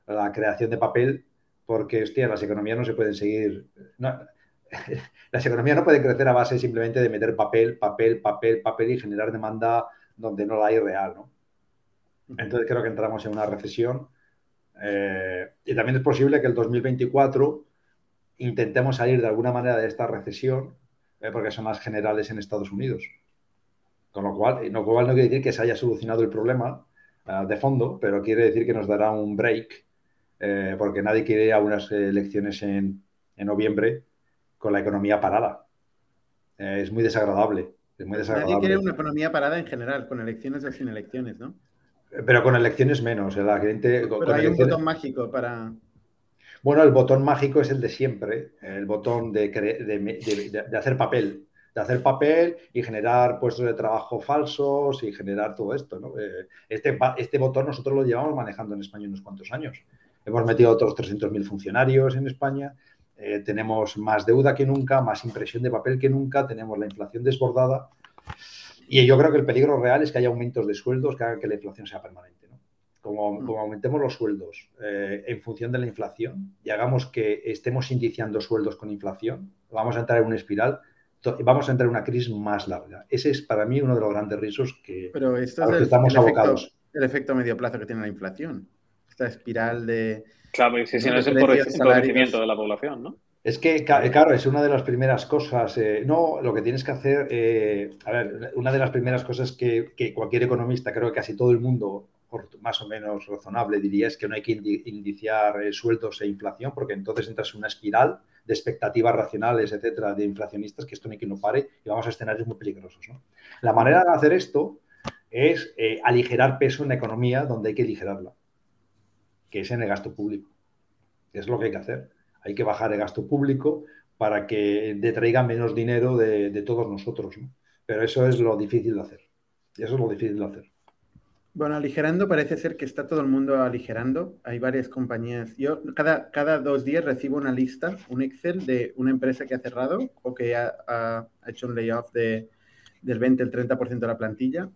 la creación de papel porque, hostia, las economías no se pueden seguir. las economías no pueden crecer a base simplemente de meter papel, papel, papel, papel y generar demanda donde no la hay real, ¿no? Entonces creo que entramos en una recesión. Eh, y también es posible que el 2024 intentemos salir de alguna manera de esta recesión, eh, porque son más generales en Estados Unidos. Con lo cual, no, cual no quiere decir que se haya solucionado el problema uh, de fondo, pero quiere decir que nos dará un break, eh, porque nadie quiere a unas elecciones en, en noviembre con la economía parada. Es muy desagradable. Es muy desagradable. Nadie quiere una economía parada en general, con elecciones o sin elecciones, ¿no? Pero con elecciones menos. La gente, Pero con hay un botón mágico para. Bueno, el botón mágico es el de siempre, el botón de, de, de, hacer papel, de hacer papel y generar puestos de trabajo falsos y generar todo esto. ¿no? Eh, este, este botón nosotros lo llevamos manejando en España unos cuantos años. Hemos metido otros 300.000 funcionarios en España, eh, tenemos más deuda que nunca, más impresión de papel que nunca, tenemos la inflación desbordada. Y yo creo que el peligro real es que haya aumentos de sueldos que hagan que la inflación sea permanente. ¿no? Como, como, aumentemos los sueldos eh, en función de la inflación y hagamos que estemos indiciando sueldos con inflación, vamos a entrar en una espiral, vamos a entrar en una crisis más larga. Ese es para mí uno de los grandes riesgos que, Pero esto es el, estamos el abocados. Efecto, el efecto a medio plazo que tiene la inflación. Esta espiral de... Claro, si, si no es el empobrecimiento de la población, ¿no? Es que, claro, es una de las primeras cosas. Eh, no, lo que tienes que hacer, eh, a ver, una de las primeras cosas que, cualquier economista, creo que casi todo el mundo, por más o menos razonable, diría es que no hay que indiciar eh, sueldos e inflación, porque entonces entras en una espiral de expectativas racionales, etcétera, de inflacionistas, que esto no hay que no pare y vamos a escenarios muy peligrosos. ¿no? La manera de hacer esto es eh, aligerar peso en la economía donde hay que aligerarla, que es en el gasto público. Es lo que hay que hacer hay que bajar el gasto público para que detraiga menos dinero de, todos nosotros. ¿no? Pero eso es lo difícil de hacer. Eso es lo difícil de hacer. Bueno, aligerando parece ser que está todo el mundo aligerando. Hay varias compañías. Yo cada, cada dos días recibo una lista, un Excel de una empresa que ha cerrado o que ha, hecho un layoff de, del 20 al 30% de la plantilla.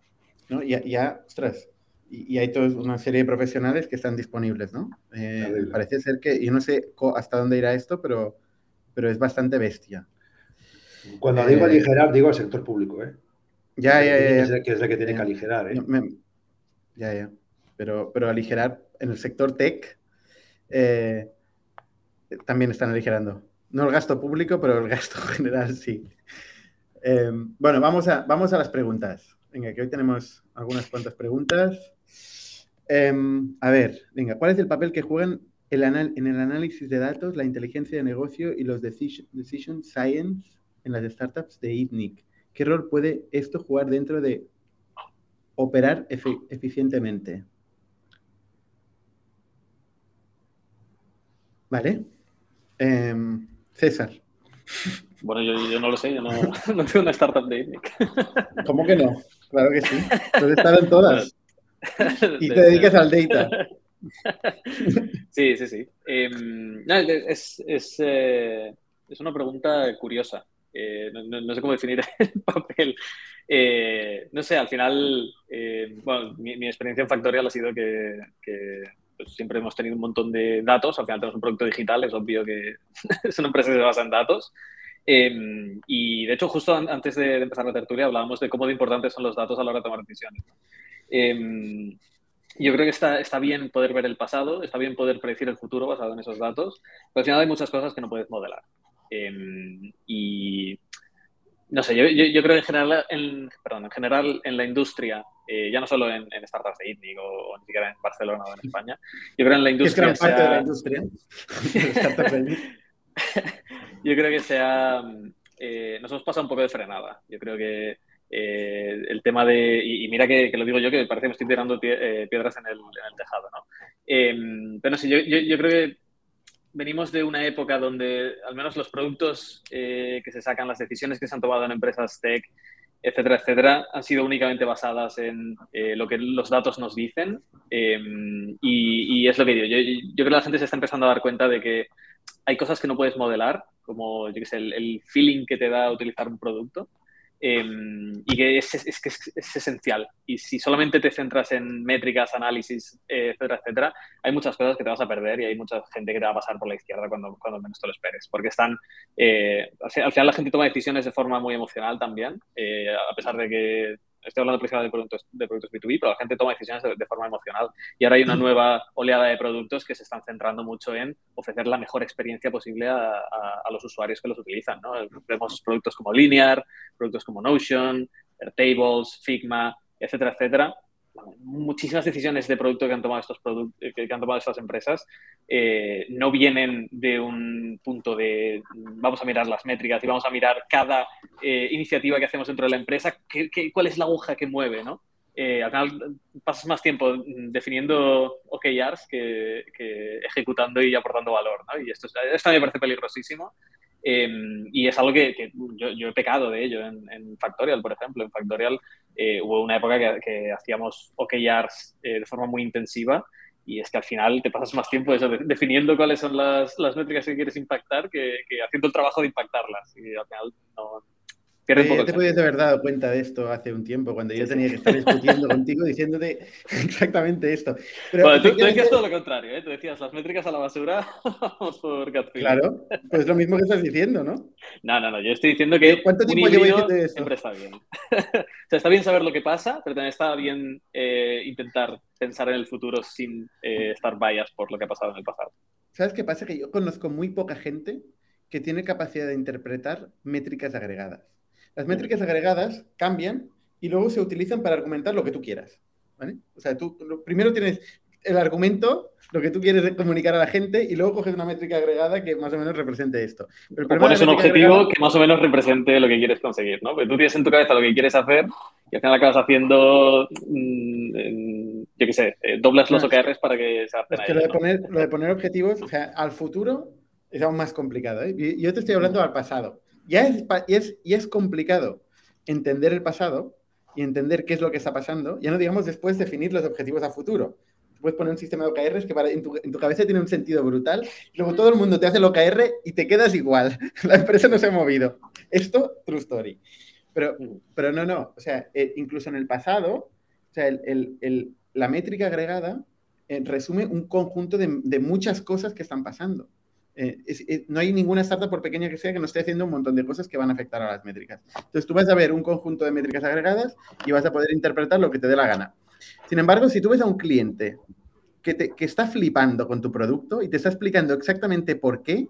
¿no? Y ya, ostras, y, hay toda una serie de profesionales que están disponibles, ¿no? Eh, parece ser que, yo no sé hasta dónde irá esto, pero, pero es bastante bestia. Cuando digo eh, aligerar, digo al sector público, ¿eh? Ya, ya, ya. ya. Que es el que tiene que aligerar, ¿eh? Me, ya, ya. Pero, pero aligerar en el sector tech eh, también están aligerando. No el gasto público, pero el gasto general sí. Eh, bueno, vamos a, vamos a las preguntas. Venga, que hoy tenemos algunas cuantas preguntas. Eh, a ver, venga, ¿cuál es el papel que juegan el en el análisis de datos, la inteligencia de negocio y los decision, decision science en las startups de ITNIC? ¿Qué rol puede esto jugar dentro de operar eficientemente? Vale. Eh, César. Bueno, yo, yo, no lo sé, yo no, no tengo una startup de ITNIC. ¿Cómo que no? Claro que sí. Puedes estar en todas. Y te dedicas al data. Sí, sí, sí. Eh, no, es, es, eh, es, una pregunta curiosa. Eh, no, no, sé cómo definir el papel. Eh, no sé, al final, eh, bueno, mi, mi, experiencia en Factorial ha sido que, que pues, siempre hemos tenido un montón de datos. Al final tenemos un producto digital, es obvio que es una empresa que se basa en datos. Eh, y de hecho, justo antes de, de, empezar la tertulia hablábamos de cómo de importantes son los datos a la hora de tomar decisiones. Eh, yo creo que está, está bien poder ver el pasado, está bien poder predecir el futuro basado en esos datos, pero al final hay muchas cosas que no puedes modelar. Eh, y no sé, yo, yo, creo que en general, en, perdón, en general en la industria, eh, ya no solo en, startups de ITNIC o, ni siquiera en Barcelona o en España, yo creo en la industria... Es gran parte de la industria. yo creo que sea... Eh, nos hemos pasado un poco de frenada. Yo creo que eh, el tema de... Y, mira que, lo digo yo, que parece que me estoy tirando piedras en el, en el tejado, ¿no? pero sí, yo, yo, yo creo que venimos de una época donde al menos los productos eh, que se sacan, las decisiones que se han tomado en empresas tech, etcétera, etcétera, han sido únicamente basadas en eh, lo que los datos nos dicen. Em, y, es lo que digo. Yo, yo, creo que la gente se está empezando a dar cuenta de que hay cosas que no puedes modelar, como yo sé, el feeling que te da utilizar un producto. Em, y que es, es, es, esencial. Y si solamente te centras en métricas, análisis, etcétera, etcétera, hay muchas cosas que te vas a perder y hay mucha gente que te va a pasar por la izquierda cuando, cuando menos te lo esperes. Porque están, eh, al final la gente toma decisiones de forma muy emocional también, eh, a pesar de que estoy hablando principalmente de productos, de productos B2B, pero la gente toma decisiones de, forma emocional. Y ahora hay una nueva oleada de productos que se están centrando mucho en ofrecer la mejor experiencia posible a, a, los usuarios que los utilizan. ¿no? Vemos productos como Linear, productos como Notion, Airtables, Figma, etcétera, etcétera, muchísimas decisiones de producto que han tomado estos eh, que han tomado estas empresas eh, no vienen de un punto de vamos a mirar las métricas y vamos a mirar cada eh, iniciativa que hacemos dentro de la empresa, cuál es la aguja que mueve, ¿no? al final pasas más tiempo definiendo OKRs que, que ejecutando y aportando valor. Y esto, esto me parece peligrosísimo Em, y es algo que, yo, he pecado de ello en, Factorial, por ejemplo. En Factorial eh, hubo una época que, hacíamos OKRs eh, de forma muy intensiva y es que al final te pasas más tiempo eso, definiendo cuáles son las, las métricas que quieres impactar que, que, haciendo el trabajo de impactarlas. Y al final no, yo te podías haber dado cuenta de esto hace un tiempo, cuando yo tenía que estar discutiendo contigo diciéndote exactamente esto. Pero tú, decías todo lo contrario, ¿eh? Tú decías las métricas a la basura, vamos por Claro, pues lo mismo que estás diciendo, ¿no? No, no, no, yo estoy diciendo que ¿Cuánto tiempo llevo diciendo esto? siempre está bien. o sea, está bien saber lo que pasa, pero también está bien eh, intentar pensar en el futuro sin eh, estar bias por lo que ha pasado en el pasado. ¿Sabes qué pasa? Que yo conozco muy poca gente que tiene capacidad de interpretar métricas agregadas. Las métricas agregadas cambian y luego se utilizan para argumentar lo que tú quieras. ¿vale? O sea, tú primero tienes el argumento, lo que tú quieres comunicar a la gente, y luego coges una métrica agregada que más o menos represente esto. Pero pones un objetivo que más o menos represente lo que quieres conseguir, ¿no? Porque tú tienes en tu cabeza lo que quieres hacer y al final acabas haciendo, mm, yo qué sé, eh, doblas los OKRs para que se hagan. Es que lo de, poner, lo de poner objetivos, o sea, al futuro es aún más complicado. ¿eh? Yo te estoy hablando al pasado ya es, y es, y es complicado entender el pasado y entender qué es lo que está pasando, ya no digamos después definir los objetivos a futuro. Puedes poner un sistema de OKRs que para, en, tu, en, tu, cabeza tiene un sentido brutal, luego todo el mundo te hace el OKR y te quedas igual. La empresa no se ha movido. Esto, true story. Pero, pero no, no. O sea, eh, incluso en el pasado, o sea, el, el, el, la métrica agregada eh, resume un conjunto de, de muchas cosas que están pasando. Eh, no hay ninguna startup, por pequeña que sea, que no esté haciendo un montón de cosas que van a afectar a las métricas. Entonces tú vas a ver un conjunto de métricas agregadas y vas a poder interpretar lo que te dé la gana. Sin embargo, si tú ves a un cliente que, te, que está flipando con tu producto y te está explicando exactamente por qué,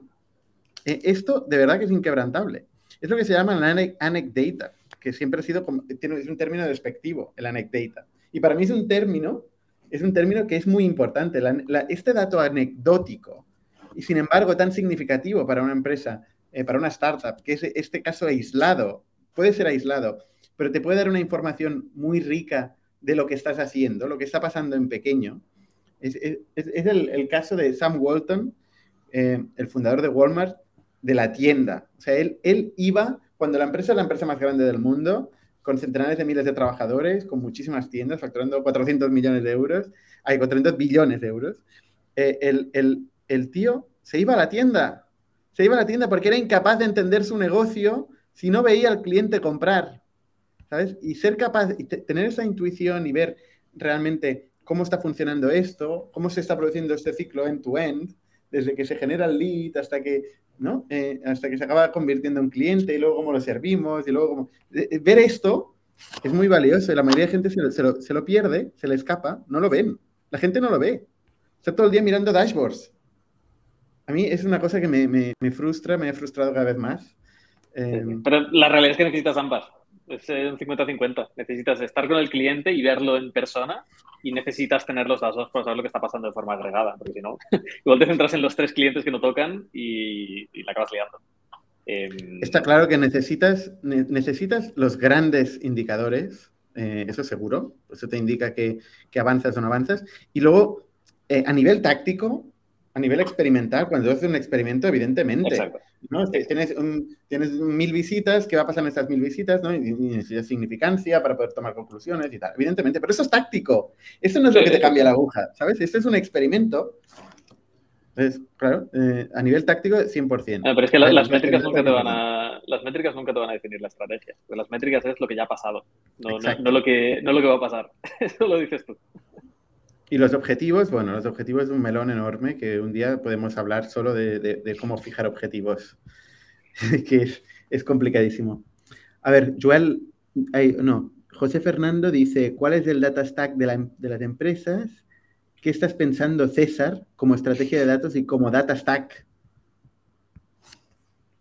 eh, esto de verdad que es inquebrantable. Es lo que se llama el anecdata, que siempre ha sido, tiene, es un término despectivo, el anecdata. Y para mí es un término, es un término que es muy importante. este dato anecdótico y sin embargo tan significativo para una empresa, eh, para una startup, que es este caso aislado, puede ser aislado, pero te puede dar una información muy rica de lo que estás haciendo, lo que está pasando en pequeño. Es, el, caso de Sam Walton, eh, el fundador de Walmart, de la tienda. O sea, él, él iba, cuando la empresa es la empresa más grande del mundo, con centenares de miles de trabajadores, con muchísimas tiendas, facturando 400 millones de euros, hay 400 billones de euros, eh, el tío se iba a la tienda. Se iba a la tienda porque era incapaz de entender su negocio si no veía al cliente comprar. ¿Sabes? Y ser capaz, y tener esa intuición y ver realmente cómo está funcionando esto, cómo se está produciendo este ciclo end-to-end, desde que se genera el lead hasta que, ¿no? Eh, hasta que se acaba convirtiendo en cliente y luego cómo lo servimos y luego. Eh, eh, ver esto es muy valioso y la mayoría de gente se lo, se lo pierde, se le escapa, no lo ven. La gente no lo ve. Está todo el día mirando dashboards a mí es una cosa que me, frustra, me ha frustrado cada vez más. Em, Pero la realidad es que necesitas ambas. Es un 50-50. Necesitas estar con el cliente y verlo en persona y necesitas tener los datos para saber lo que está pasando de forma agregada, porque si no, igual te centras en los tres clientes que no tocan y, y la acabas liando. Em, Está claro que necesitas, ne- necesitas los grandes indicadores, eh, eso seguro, eso te indica que, que avanzas o no avanzas. Y luego, eh, a nivel táctico, a nivel experimental, cuando haces un experimento, evidentemente, Exacto. ¿no? Te- Tienes, un- tienes mil visitas, ¿qué va a pasar en estas mil visitas? ¿no? Y, necesitas significancia para poder tomar conclusiones y tal, evidentemente, pero eso es táctico, eso no es lo que te cambia la aguja, ¿sabes? Este es un experimento. Entonces, claro, eh, a nivel táctico, 100%. No, pero es que la- las pues, métricas nunca te también van a las métricas nunca te van a definir la estrategia. Las métricas es lo que ya ha pasado, no, no, no lo que no lo que va a pasar. Eso lo dices tú. Y los objetivos, bueno, los objetivos es un melón enorme que un día podemos hablar solo de, de- de cómo fijar objetivos, que es, es complicadísimo. A ver, Joel, ay, no, José Fernando dice, ¿cuál es el data stack de, la- de las empresas? ¿Qué estás pensando, César, como estrategia de datos y como data stack?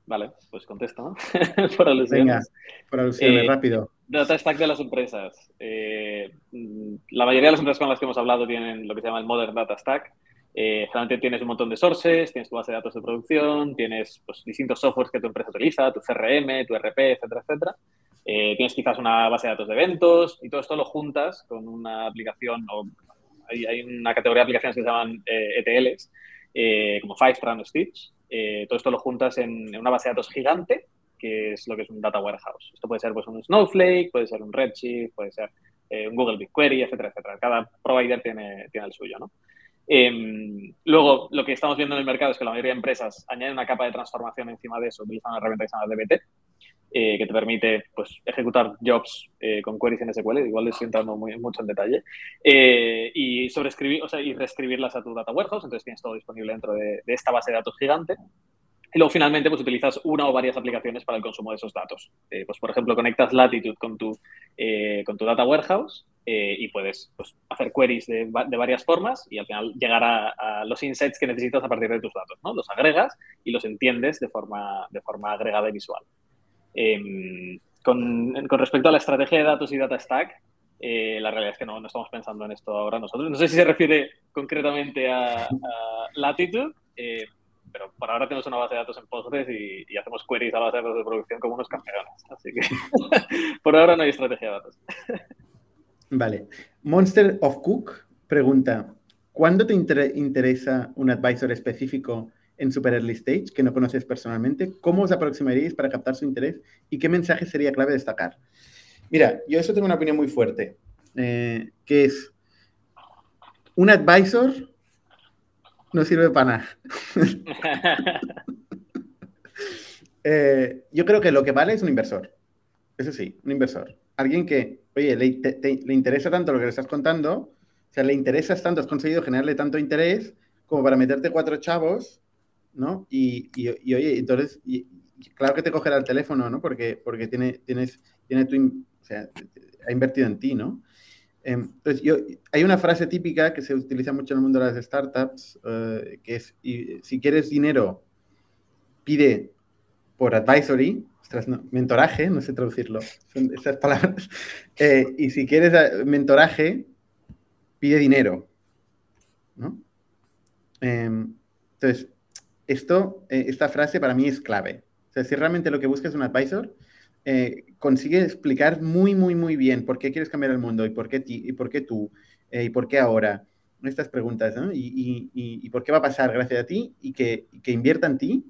Vale, pues contesto, ¿no? Por alusiones. Venga, por alusiones, Eh, rápido. Data stack de las empresas. Eh, mm, la mayoría de las empresas con las que hemos hablado tienen lo que se llama el Modern Data Stack. Eh, generalmente tienes un montón de sources, tienes tu base de datos de producción, tienes pues, distintos softwares que tu empresa utiliza, tu CRM, tu RP, etcétera, etcétera. Eh, tienes quizás una base de datos de eventos y todo esto lo juntas con una aplicación o hay, hay una categoría de aplicaciones que se llaman ETLs, eh, como Fivetran o Stitch. Todo esto lo juntas en una base de datos gigante que es lo que es un data warehouse. Esto puede ser pues, un Snowflake, puede ser un Redshift, puede ser eh, un Google BigQuery, etcétera, etcétera. Cada provider tiene, tiene el suyo, ¿no? Eh, luego, lo que estamos viendo en el mercado es que la mayoría de empresas añaden una capa de transformación encima de eso, utilizan una herramienta que se DBT, eh, que te permite pues, ejecutar jobs eh, con queries en SQL, igual les estoy entrando mucho en detalle, y sobreescribir, o sea, y reescribirlas a tu data warehouse, entonces tienes todo disponible dentro de, de esta base de datos gigante. Y luego finalmente pues utilizas una o varias aplicaciones para el consumo de esos datos. Eh, pues por ejemplo conectas Latitude con tu, eh, con tu data warehouse eh, y puedes pues, hacer queries de, de, varias formas y al final llegar a, los insights que necesitas a partir de tus datos. ¿no? Los agregas y los entiendes de forma, de forma agregada y visual. Eh, con, con, respecto a la estrategia de datos y data stack, eh, la realidad es que no, no, estamos pensando en esto ahora nosotros. No sé si se refiere concretamente a, a Latitude eh, pero por ahora tenemos una base de datos en Postgres y, y, hacemos queries a base de datos de producción como unos campeones. Así que por ahora no hay estrategia de datos. Vale. Monster of Cook pregunta, ¿cuándo te inter interesa un advisor específico en Super Early Stage que no conoces personalmente? ¿Cómo os aproximaríais para captar su interés? ¿Y qué mensaje sería clave destacar? Mira, yo eso tengo una opinión muy fuerte, eh, que es un advisor no sirve para nada. eh, yo creo que lo que vale es un inversor. Eso sí, un inversor. Alguien que, oye, le, te, te, le, interesa tanto lo que le estás contando, o sea, le interesas tanto, has conseguido generarle tanto interés como para meterte cuatro chavos, ¿no? Y, y, y oye, entonces, y, claro que te cogerá el teléfono, ¿no? Porque, porque tiene, tienes, tiene tu, o sea, ha invertido en ti, ¿no? Entonces, yo, hay una frase típica que se utiliza mucho en el mundo de las startups, uh, que es, si quieres dinero, pide por advisory, mentoraje, no sé traducirlo, son esas palabras, eh, y si quieres eh, mentoraje, pide dinero. Eh, entonces, esto, eh, esta frase para mí es clave. O sea, si realmente lo que buscas es un advisor, eh, consigue explicar muy, muy, muy bien por qué quieres cambiar el mundo y por qué, ti, y por qué tú eh, y por qué ahora. Estas preguntas. Y, y, y, por qué va a pasar gracias a ti y que, que invierta en ti.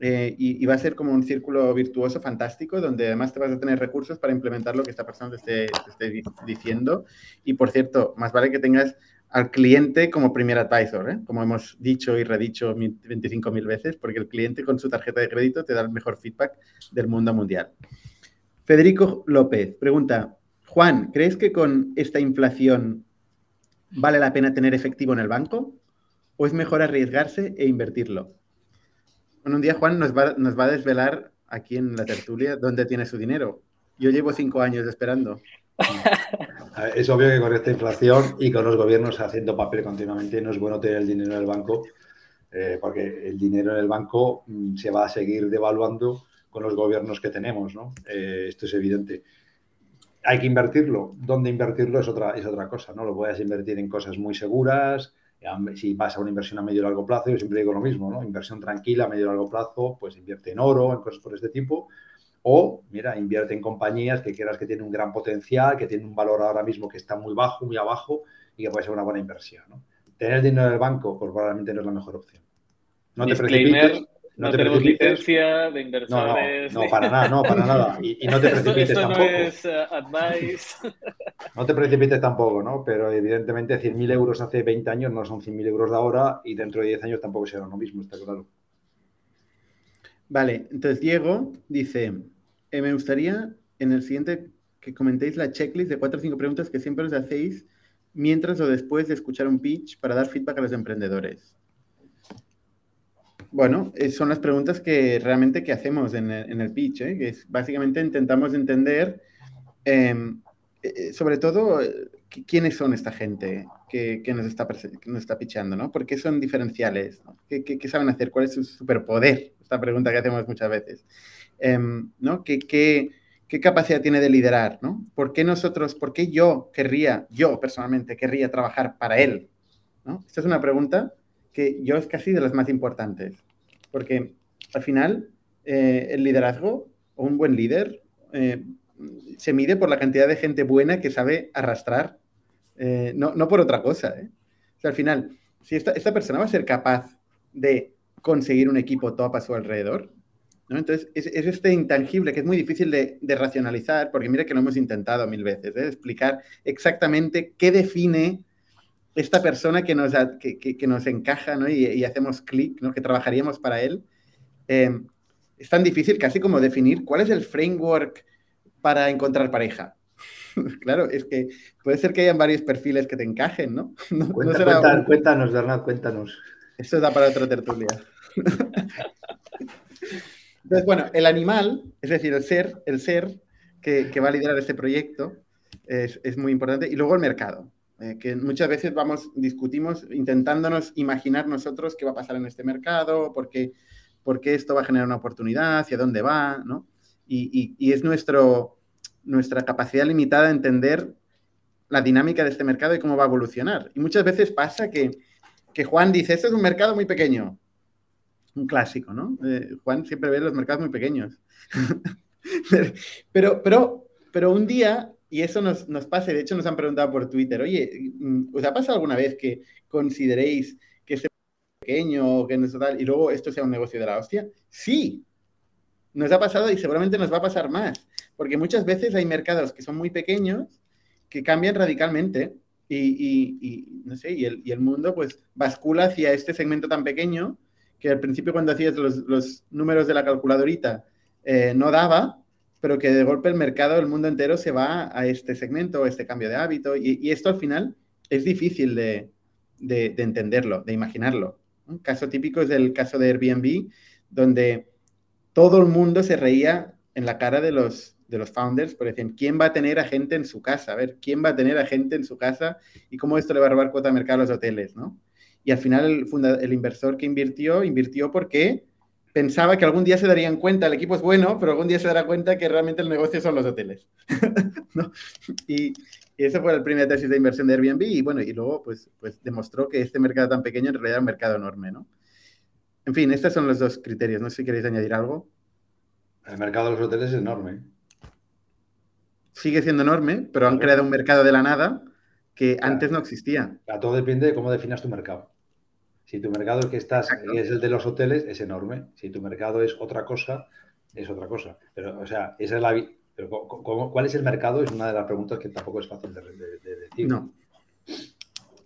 Eh, y, va a ser como un círculo virtuoso fantástico donde además te vas a tener recursos para implementar lo que esta persona te te esté diciendo. Y por cierto, más vale que tengas al cliente como primer advisor, ¿eh? como hemos dicho y redicho 25.000 veces, porque el cliente con su tarjeta de crédito te da el mejor feedback del mundo mundial. Federico López pregunta, Juan, ¿crees que con esta inflación vale la pena tener efectivo en el banco? ¿O es mejor arriesgarse e invertirlo? Un día Juan nos va, nos va a desvelar aquí en la tertulia dónde tiene su dinero. Yo llevo cinco años esperando. Es obvio que con esta inflación y con los gobiernos haciendo papel continuamente no es bueno tener el dinero en el banco, eh, porque el dinero en el banco mm, se va a seguir devaluando con los gobiernos que tenemos, ¿no? Eh, esto es evidente. Hay que invertirlo. ¿Dónde invertirlo es otra, es otra cosa, ¿no? Lo puedes invertir en cosas muy seguras. Si vas a una inversión a medio y largo plazo, yo siempre digo lo mismo, ¿no? Inversión tranquila a medio y largo plazo, pues invierte en oro, en cosas por este tipo. O, mira, invierte en compañías que quieras que tienen un gran potencial, que tienen un valor ahora mismo que está muy bajo, muy abajo y que puede ser una buena inversión, ¿no? Tener dinero en el banco, pues probablemente no es la mejor opción. No te precipites no, tenemos licencia de inversores. No, no, para nada, no, para nada. Y, no te precipites esto, tampoco. No es uh, advice. No te precipites tampoco, ¿no? Pero evidentemente 100.000 euros hace 20 años no son 100.000 euros de ahora y dentro de 10 años tampoco será lo mismo, está claro. Vale, entonces Diego dice, eh, me gustaría en el siguiente que comentéis la checklist de cuatro o cinco preguntas que siempre os hacéis mientras o después de escuchar un pitch para dar feedback a los emprendedores. Bueno, eh, son las preguntas que realmente que hacemos en el, pitch, ¿eh? que es básicamente intentamos entender, em, sobre todo, quiénes son esta gente que, nos, está, que nos está pitchando, ¿no? ¿Por qué son diferenciales? ¿Qué, qué, saben hacer? ¿Cuál es su superpoder? Esta pregunta que hacemos muchas veces. Em, ¿no? ¿Qué, qué, qué capacidad tiene de liderar? ¿no? ¿Por qué nosotros, por qué yo querría, yo personalmente querría trabajar para él? ¿no? Esta es una pregunta que yo es casi de las más importantes. Porque al final, eh, el liderazgo o un buen líder eh, se mide por la cantidad de gente buena que sabe arrastrar, eh, no, no, por otra cosa. O sea, al final, si esta, esta, persona va a ser capaz de conseguir un equipo top a su alrededor, ¿no? entonces es, es, este intangible que es muy difícil de, de, racionalizar, porque mira que lo hemos intentado mil veces, explicar exactamente qué define esta persona que nos, que, que, nos encaja ¿no? y, y, hacemos clic, ¿no? que trabajaríamos para él, eh, es tan difícil casi como definir cuál es el framework para encontrar pareja. claro, es que puede ser que hayan varios perfiles que te encajen, ¿no? no, Cuenta, no cuenta, Cuéntanos, Bernat, cuéntanos. Esto da para otra tertulia. Entonces, bueno, el animal, es decir, el ser, el ser que, va a liderar este proyecto, es, muy importante. Y luego el mercado. Eh, que muchas veces vamos, discutimos intentándonos imaginar nosotros qué va a pasar en este mercado, por qué, por qué esto va a generar una oportunidad, hacia dónde va, ¿no? Y, es nuestra capacidad limitada de entender la dinámica de este mercado y cómo va a evolucionar. Y muchas veces pasa que, que Juan dice, este es un mercado muy pequeño. Un clásico, ¿no? Eh, Juan siempre ve los mercados muy pequeños. pero, pero, pero un día y eso nos, nos pasa, de hecho nos han preguntado por Twitter, oye, mm, ¿os ha pasado alguna vez que consideréis que este pequeño o que no tal, y luego esto sea un negocio de la hostia? Sí, nos ha pasado y seguramente nos va a pasar más, porque muchas veces hay mercados que son muy pequeños que cambian radicalmente y, y, y no sé, y el, y el, mundo pues bascula hacia este segmento tan pequeño que al principio cuando hacías los, los números de la calculadorita eh, no daba, pero que de golpe el mercado, el mundo entero se va a este segmento, este cambio de hábito, y, esto al final es difícil de, de, de, entenderlo, de imaginarlo. Un caso típico es el caso de Airbnb, donde todo el mundo se reía en la cara de los, de los founders, porque decían, ¿quién va a tener a gente en su casa? A ver, ¿quién va a tener a gente en su casa? ¿Y cómo esto le va a robar cuota de mercado a los hoteles? ¿no? Y al final el, funda, el inversor que invirtió, invirtió porque pensaba que algún día se darían cuenta, el equipo es bueno, pero algún día se dará cuenta que realmente el negocio son los hoteles. ¿no? y, y esa fue la primera tesis de inversión de Airbnb y bueno, y luego pues, pues demostró que este mercado tan pequeño en realidad era un mercado enorme, ¿no? En fin, estos son los dos criterios. No sé si queréis añadir algo. El mercado de los hoteles es enorme. Sigue siendo enorme, pero han creado un mercado de la nada que antes no existía. Todo depende de cómo definas tu mercado. Si tu mercado el que estás es el de los hoteles, es enorme. Si tu mercado es otra cosa, es otra cosa. Pero, o sea, esa es la. Pero, ¿cómo, ¿cuál es el mercado? Es una de las preguntas que tampoco es fácil de, de, de decir. No.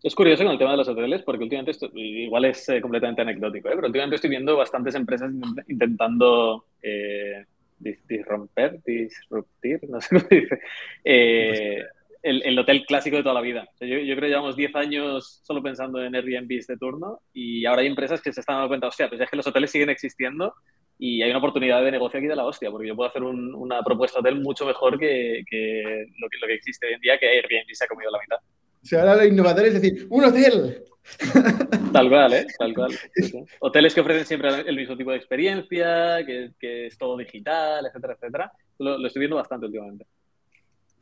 Es curioso con el tema de los hoteles, porque últimamente, esto, igual es eh, completamente anecdótico, ¿eh? pero últimamente estoy viendo bastantes empresas intentando eh, disromper, disruptir, no sé cómo se dice, eh, el, el, hotel clásico de toda la vida. O sea, yo, yo, creo que llevamos 10 años solo pensando en Airbnb de turno y ahora hay empresas que se están dando cuenta, hostia, pues es que los hoteles siguen existiendo y hay una oportunidad de negocio aquí de la hostia, porque yo puedo hacer un, una propuesta de hotel mucho mejor que, que, lo que lo que existe hoy en día, que Airbnb se ha comido la mitad. O sea, ahora lo innovador es decir, ¡un hotel! Tal cual, ¿eh? Tal cual. Hoteles que ofrecen siempre el mismo tipo de experiencia, que, es todo digital, etcétera, etcétera. Lo, estoy viendo bastante últimamente.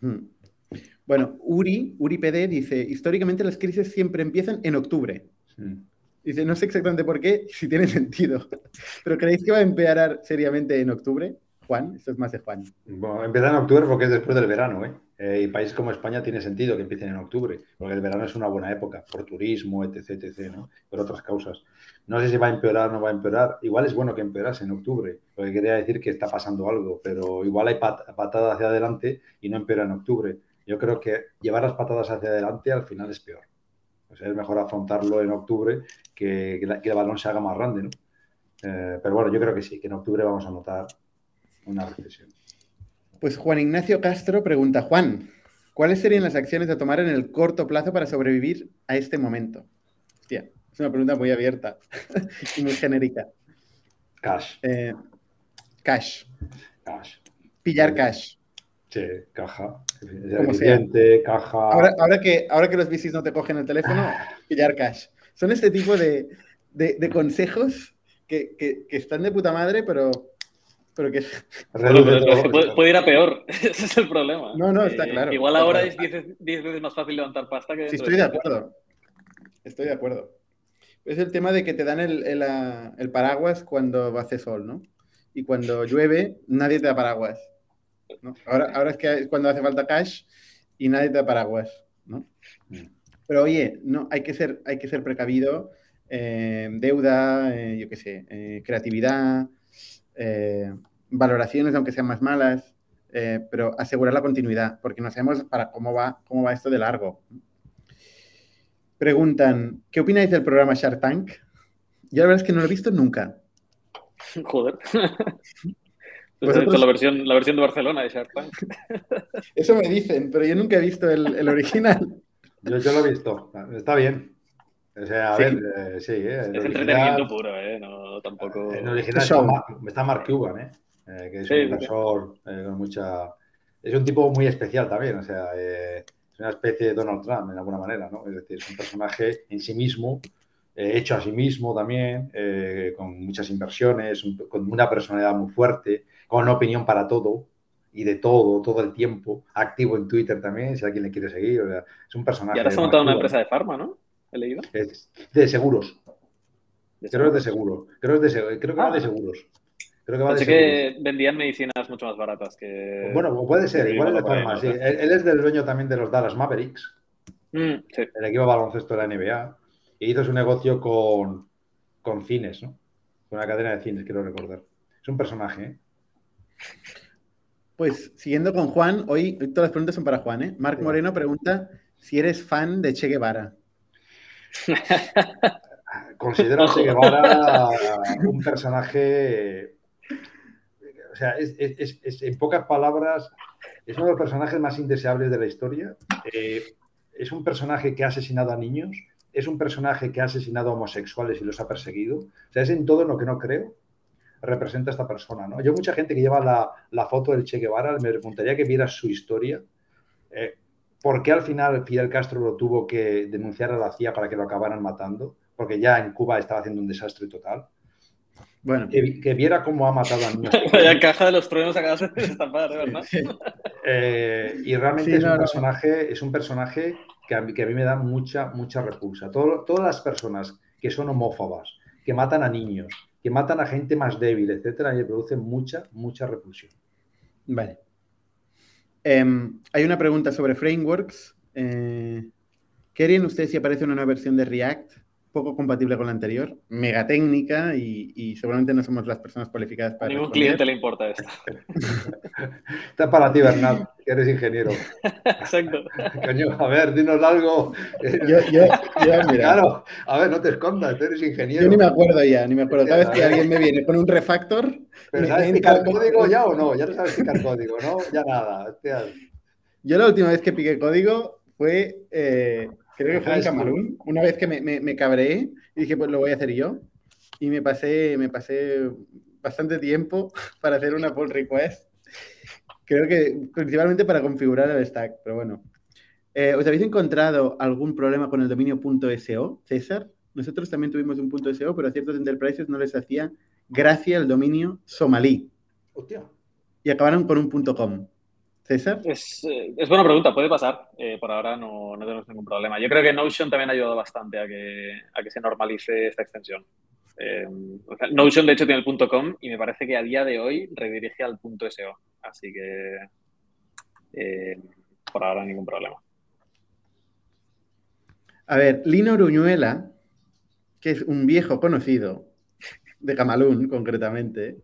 Hmm. Bueno, Uri, Uri PD dice, históricamente las crisis siempre empiezan en octubre. Dice, no sé exactamente por qué, si tiene sentido, pero ¿creéis que va a empeorar seriamente en octubre? Juan, esto es más de Juan. Bueno, empieza en octubre porque es después del verano, ¿eh? ¿eh? y países como España tiene sentido que empiecen en octubre, porque el verano es una buena época, por turismo, etc., etc., ¿no? Por otras causas. No sé si va a empeorar o no va a empeorar. Igual es bueno que empeorase en octubre, porque quería decir que está pasando algo, pero igual hay patadas hacia adelante y no empeora en octubre. Yo creo que llevar las patadas hacia adelante al final es peor. O sea, es mejor afrontarlo en octubre que, que, el balón se haga más grande, ¿no? Eh, pero bueno, yo creo que sí, que en octubre vamos a notar una recesión. Pues Juan Ignacio Castro pregunta, Juan, ¿cuáles serían las acciones a tomar en el corto plazo para sobrevivir a este momento? Hostia, es una pregunta muy abierta y muy genérica. Cash. Eh, cash. Cash. Pillar cash. Sí, caja. Eficiente, caja. Ahora, que, ahora que los bicis no te cogen el teléfono, pillar cash. Son este tipo de, consejos que, que, están de puta madre, pero pero que puede, ir a peor, ese es el problema. No, no, está eh, claro. igual ahora es 10 veces más fácil levantar pasta que... Sí, estoy de acuerdo. Estoy de acuerdo. Es el tema de que te dan el, el, paraguas cuando hace sol, ¿no? Y cuando llueve, nadie te da paraguas. Ahora, ahora es que cuando hace falta cash y nadie te da paraguas, ¿no? Pero oye, no, hay que ser, hay que ser precavido. Eh, deuda, eh, yo qué sé, creatividad, valoraciones, aunque sean más malas, eh, pero asegurar la continuidad, porque no sabemos para cómo va, cómo va esto de largo. Preguntan, ¿qué opináis del programa Shark Tank? Yo la verdad es que no lo he visto nunca. Joder. La, versión, la versión de Barcelona de Shark Tank. Eso me dicen, pero yo nunca he visto el, original. Yo, yo, lo he visto. Está bien. O sea, a ver, eh, sí. Eh, es entretenimiento puro, ¿eh? No, tampoco. En original está, está Mark Cuban, ¿eh? Eh, que es un inversor eh, con mucha... Es un tipo muy especial también, o sea, eh, es una especie de Donald Trump en alguna manera, ¿no? Es decir, es un personaje en sí mismo, hecho a sí mismo también, con muchas inversiones, con una personalidad muy fuerte, con una opinión para todo y de todo, todo el tiempo, activo en Twitter también, si alguien le quiere seguir, o sea, es un personaje... Y ahora se ha montado una empresa de farma, ¿no? ¿He leído? de seguros. creo que es de seguros. Creo, que va de ah. seguros. Creo que Pensé que vendían medicinas mucho más baratas que. Bueno, puede ser, igual es de forma. Sí. Él, es del dueño también de los Dallas Mavericks, mm, el equipo baloncesto de la NBA, y hizo su negocio con, con cines, ¿no? Con una cadena de cines, quiero recordar. Es un personaje, ¿eh? Pues siguiendo con Juan, hoy, todas las preguntas son para Juan, ¿eh? Marc Moreno pregunta si eres fan de Che Guevara. Considero a Che Guevara un personaje o sea, es, en pocas palabras, es uno de los personajes más indeseables de la historia. Eh, es un personaje que ha asesinado a niños, es un personaje que ha asesinado a homosexuales y los ha perseguido. O sea, es en todo lo que no creo representa a esta persona. ¿no? Yo, mucha gente que lleva la, foto del Che Guevara, me preguntaría que vieras su historia. Eh, ¿Por qué al final Fidel Castro lo tuvo que denunciar a la CIA para que lo acabaran matando? Porque ya en Cuba estaba haciendo un desastre total. Bueno. Que, viera cómo ha matado a niños. Vaya caja de los truenos acabas de destapar, ¿verdad? Eh, y realmente es, un personaje, es un personaje que a, mí, que a mí me da mucha, mucha repulsa. todas las personas que son homófobas, que matan a niños, que matan a gente más débil, etcétera, me producen mucha, mucha repulsión. Vale. Em, hay una pregunta sobre frameworks. Eh, ¿Qué harían ustedes si aparece una nueva versión de React poco compatible con la anterior, mega técnica y, seguramente no somos las personas cualificadas para. A ningún cliente le importa esto. Está para ti, Bernal, que eres ingeniero. Exacto. Coño, a ver, dinos algo. Yo, yo, yo mira. Claro, a ver, no te escondas, tú eres ingeniero. Yo ni me acuerdo ya, ni me acuerdo. Cada vez que alguien me viene con un refactor. ¿Pero sabes picar código ya o no? Ya no sabes picar código, ¿no? Ya nada. Yo la última vez que piqué código fue. Eh, Creo que fue en Camerún, una vez que me, me, me, cabreé y dije, pues lo voy a hacer yo. Y me pasé, me pasé bastante tiempo para hacer una pull request. Creo que principalmente para configurar el stack, pero bueno. Eh, ¿Os habéis encontrado algún problema con el dominio .so, César? Nosotros también tuvimos un .so, pero a ciertos enterprises no les hacía gracia el dominio somalí. Hostia. Y acabaron con un .com. César. Es, eh, es buena pregunta, puede pasar. Eh, por ahora no, no, tenemos ningún problema. Yo creo que Notion también ha ayudado bastante a que, a que se normalice esta extensión. Eh, Notion, de hecho, tiene el .com y me parece que a día de hoy redirige al .so. Así que eh, por ahora ningún problema. A ver, Lino Uruñuela, que es un viejo conocido de Camalún, concretamente,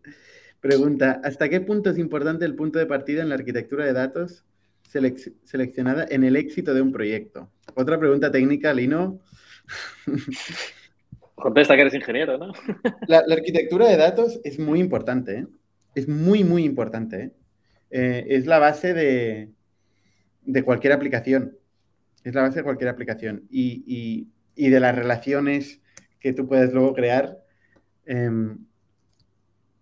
pregunta, ¿hasta qué punto es importante el punto de partida en la arquitectura de datos selec seleccionada en el éxito de un proyecto? Otra pregunta técnica, Lino. Contesta que eres ingeniero, ¿no? La, la arquitectura de datos es muy importante, ¿eh? Es muy, muy importante, ¿eh? Eh, es la base de, de cualquier aplicación. Es la base de cualquier aplicación. Y, y, y de las relaciones que tú puedes luego crear eh,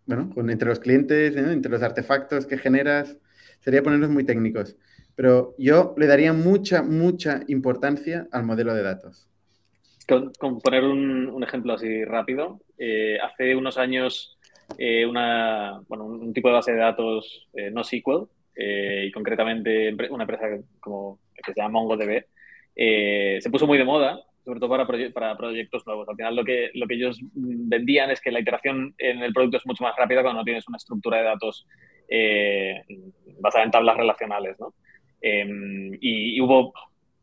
bueno, con, entre los clientes, entre los artefactos que generas. Sería ponernos muy técnicos. Pero yo le daría mucha, mucha importancia al modelo de datos. Con, poner un, ejemplo así rápido, eh, hace unos años eh, una, un tipo de base de datos eh, no SQL y concretamente una empresa como, que se llama MongoDB se puso muy de moda, sobre todo para, proye para proyectos nuevos. Al final lo que, lo que ellos vendían es que la iteración en el producto es mucho más rápida cuando no tienes una estructura de datos basada en tablas relacionales. ¿no? y, y hubo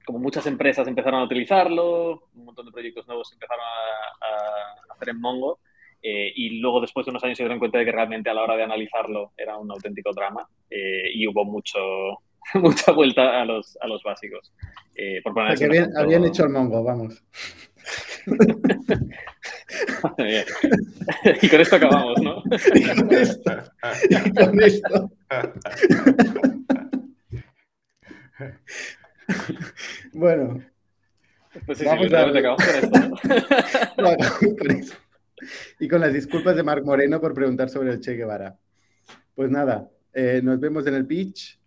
como muchas empresas empezaron a utilizarlo, un montón de proyectos nuevos empezaron a, a hacer en Mongo, eh, y luego después de unos años se dieron cuenta de que realmente a la hora de analizarlo era un auténtico drama eh, y hubo mucho, mucha vuelta a los, a los básicos. Eh, por poner habían, habían, hecho el Mongo, vamos. y con esto acabamos, ¿no? y con esto. Y con esto. bueno. Pues sí, vamos sí, a... acabamos con esto. ¿no? con eso. Y con las disculpas de Marc Moreno por preguntar sobre el Che Guevara. Pues nada, eh, nos vemos en el pitch.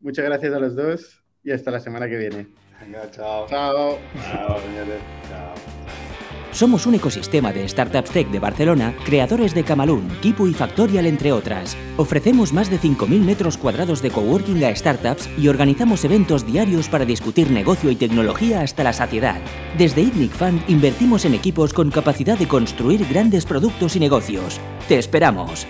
Muchas gracias a los dos y hasta la semana que viene. Venga, chao. Chao. Chao, señores. Chao. Somos un ecosistema de startups tech de Barcelona, creadores de Camalún, Kipu y Factorial, entre otras. Ofrecemos más de 5.000 metros cuadrados de coworking a startups y organizamos eventos diarios para discutir negocio y tecnología hasta la saciedad. Desde ITNIC Fund invertimos en equipos con capacidad de construir grandes productos y negocios. ¡Te esperamos!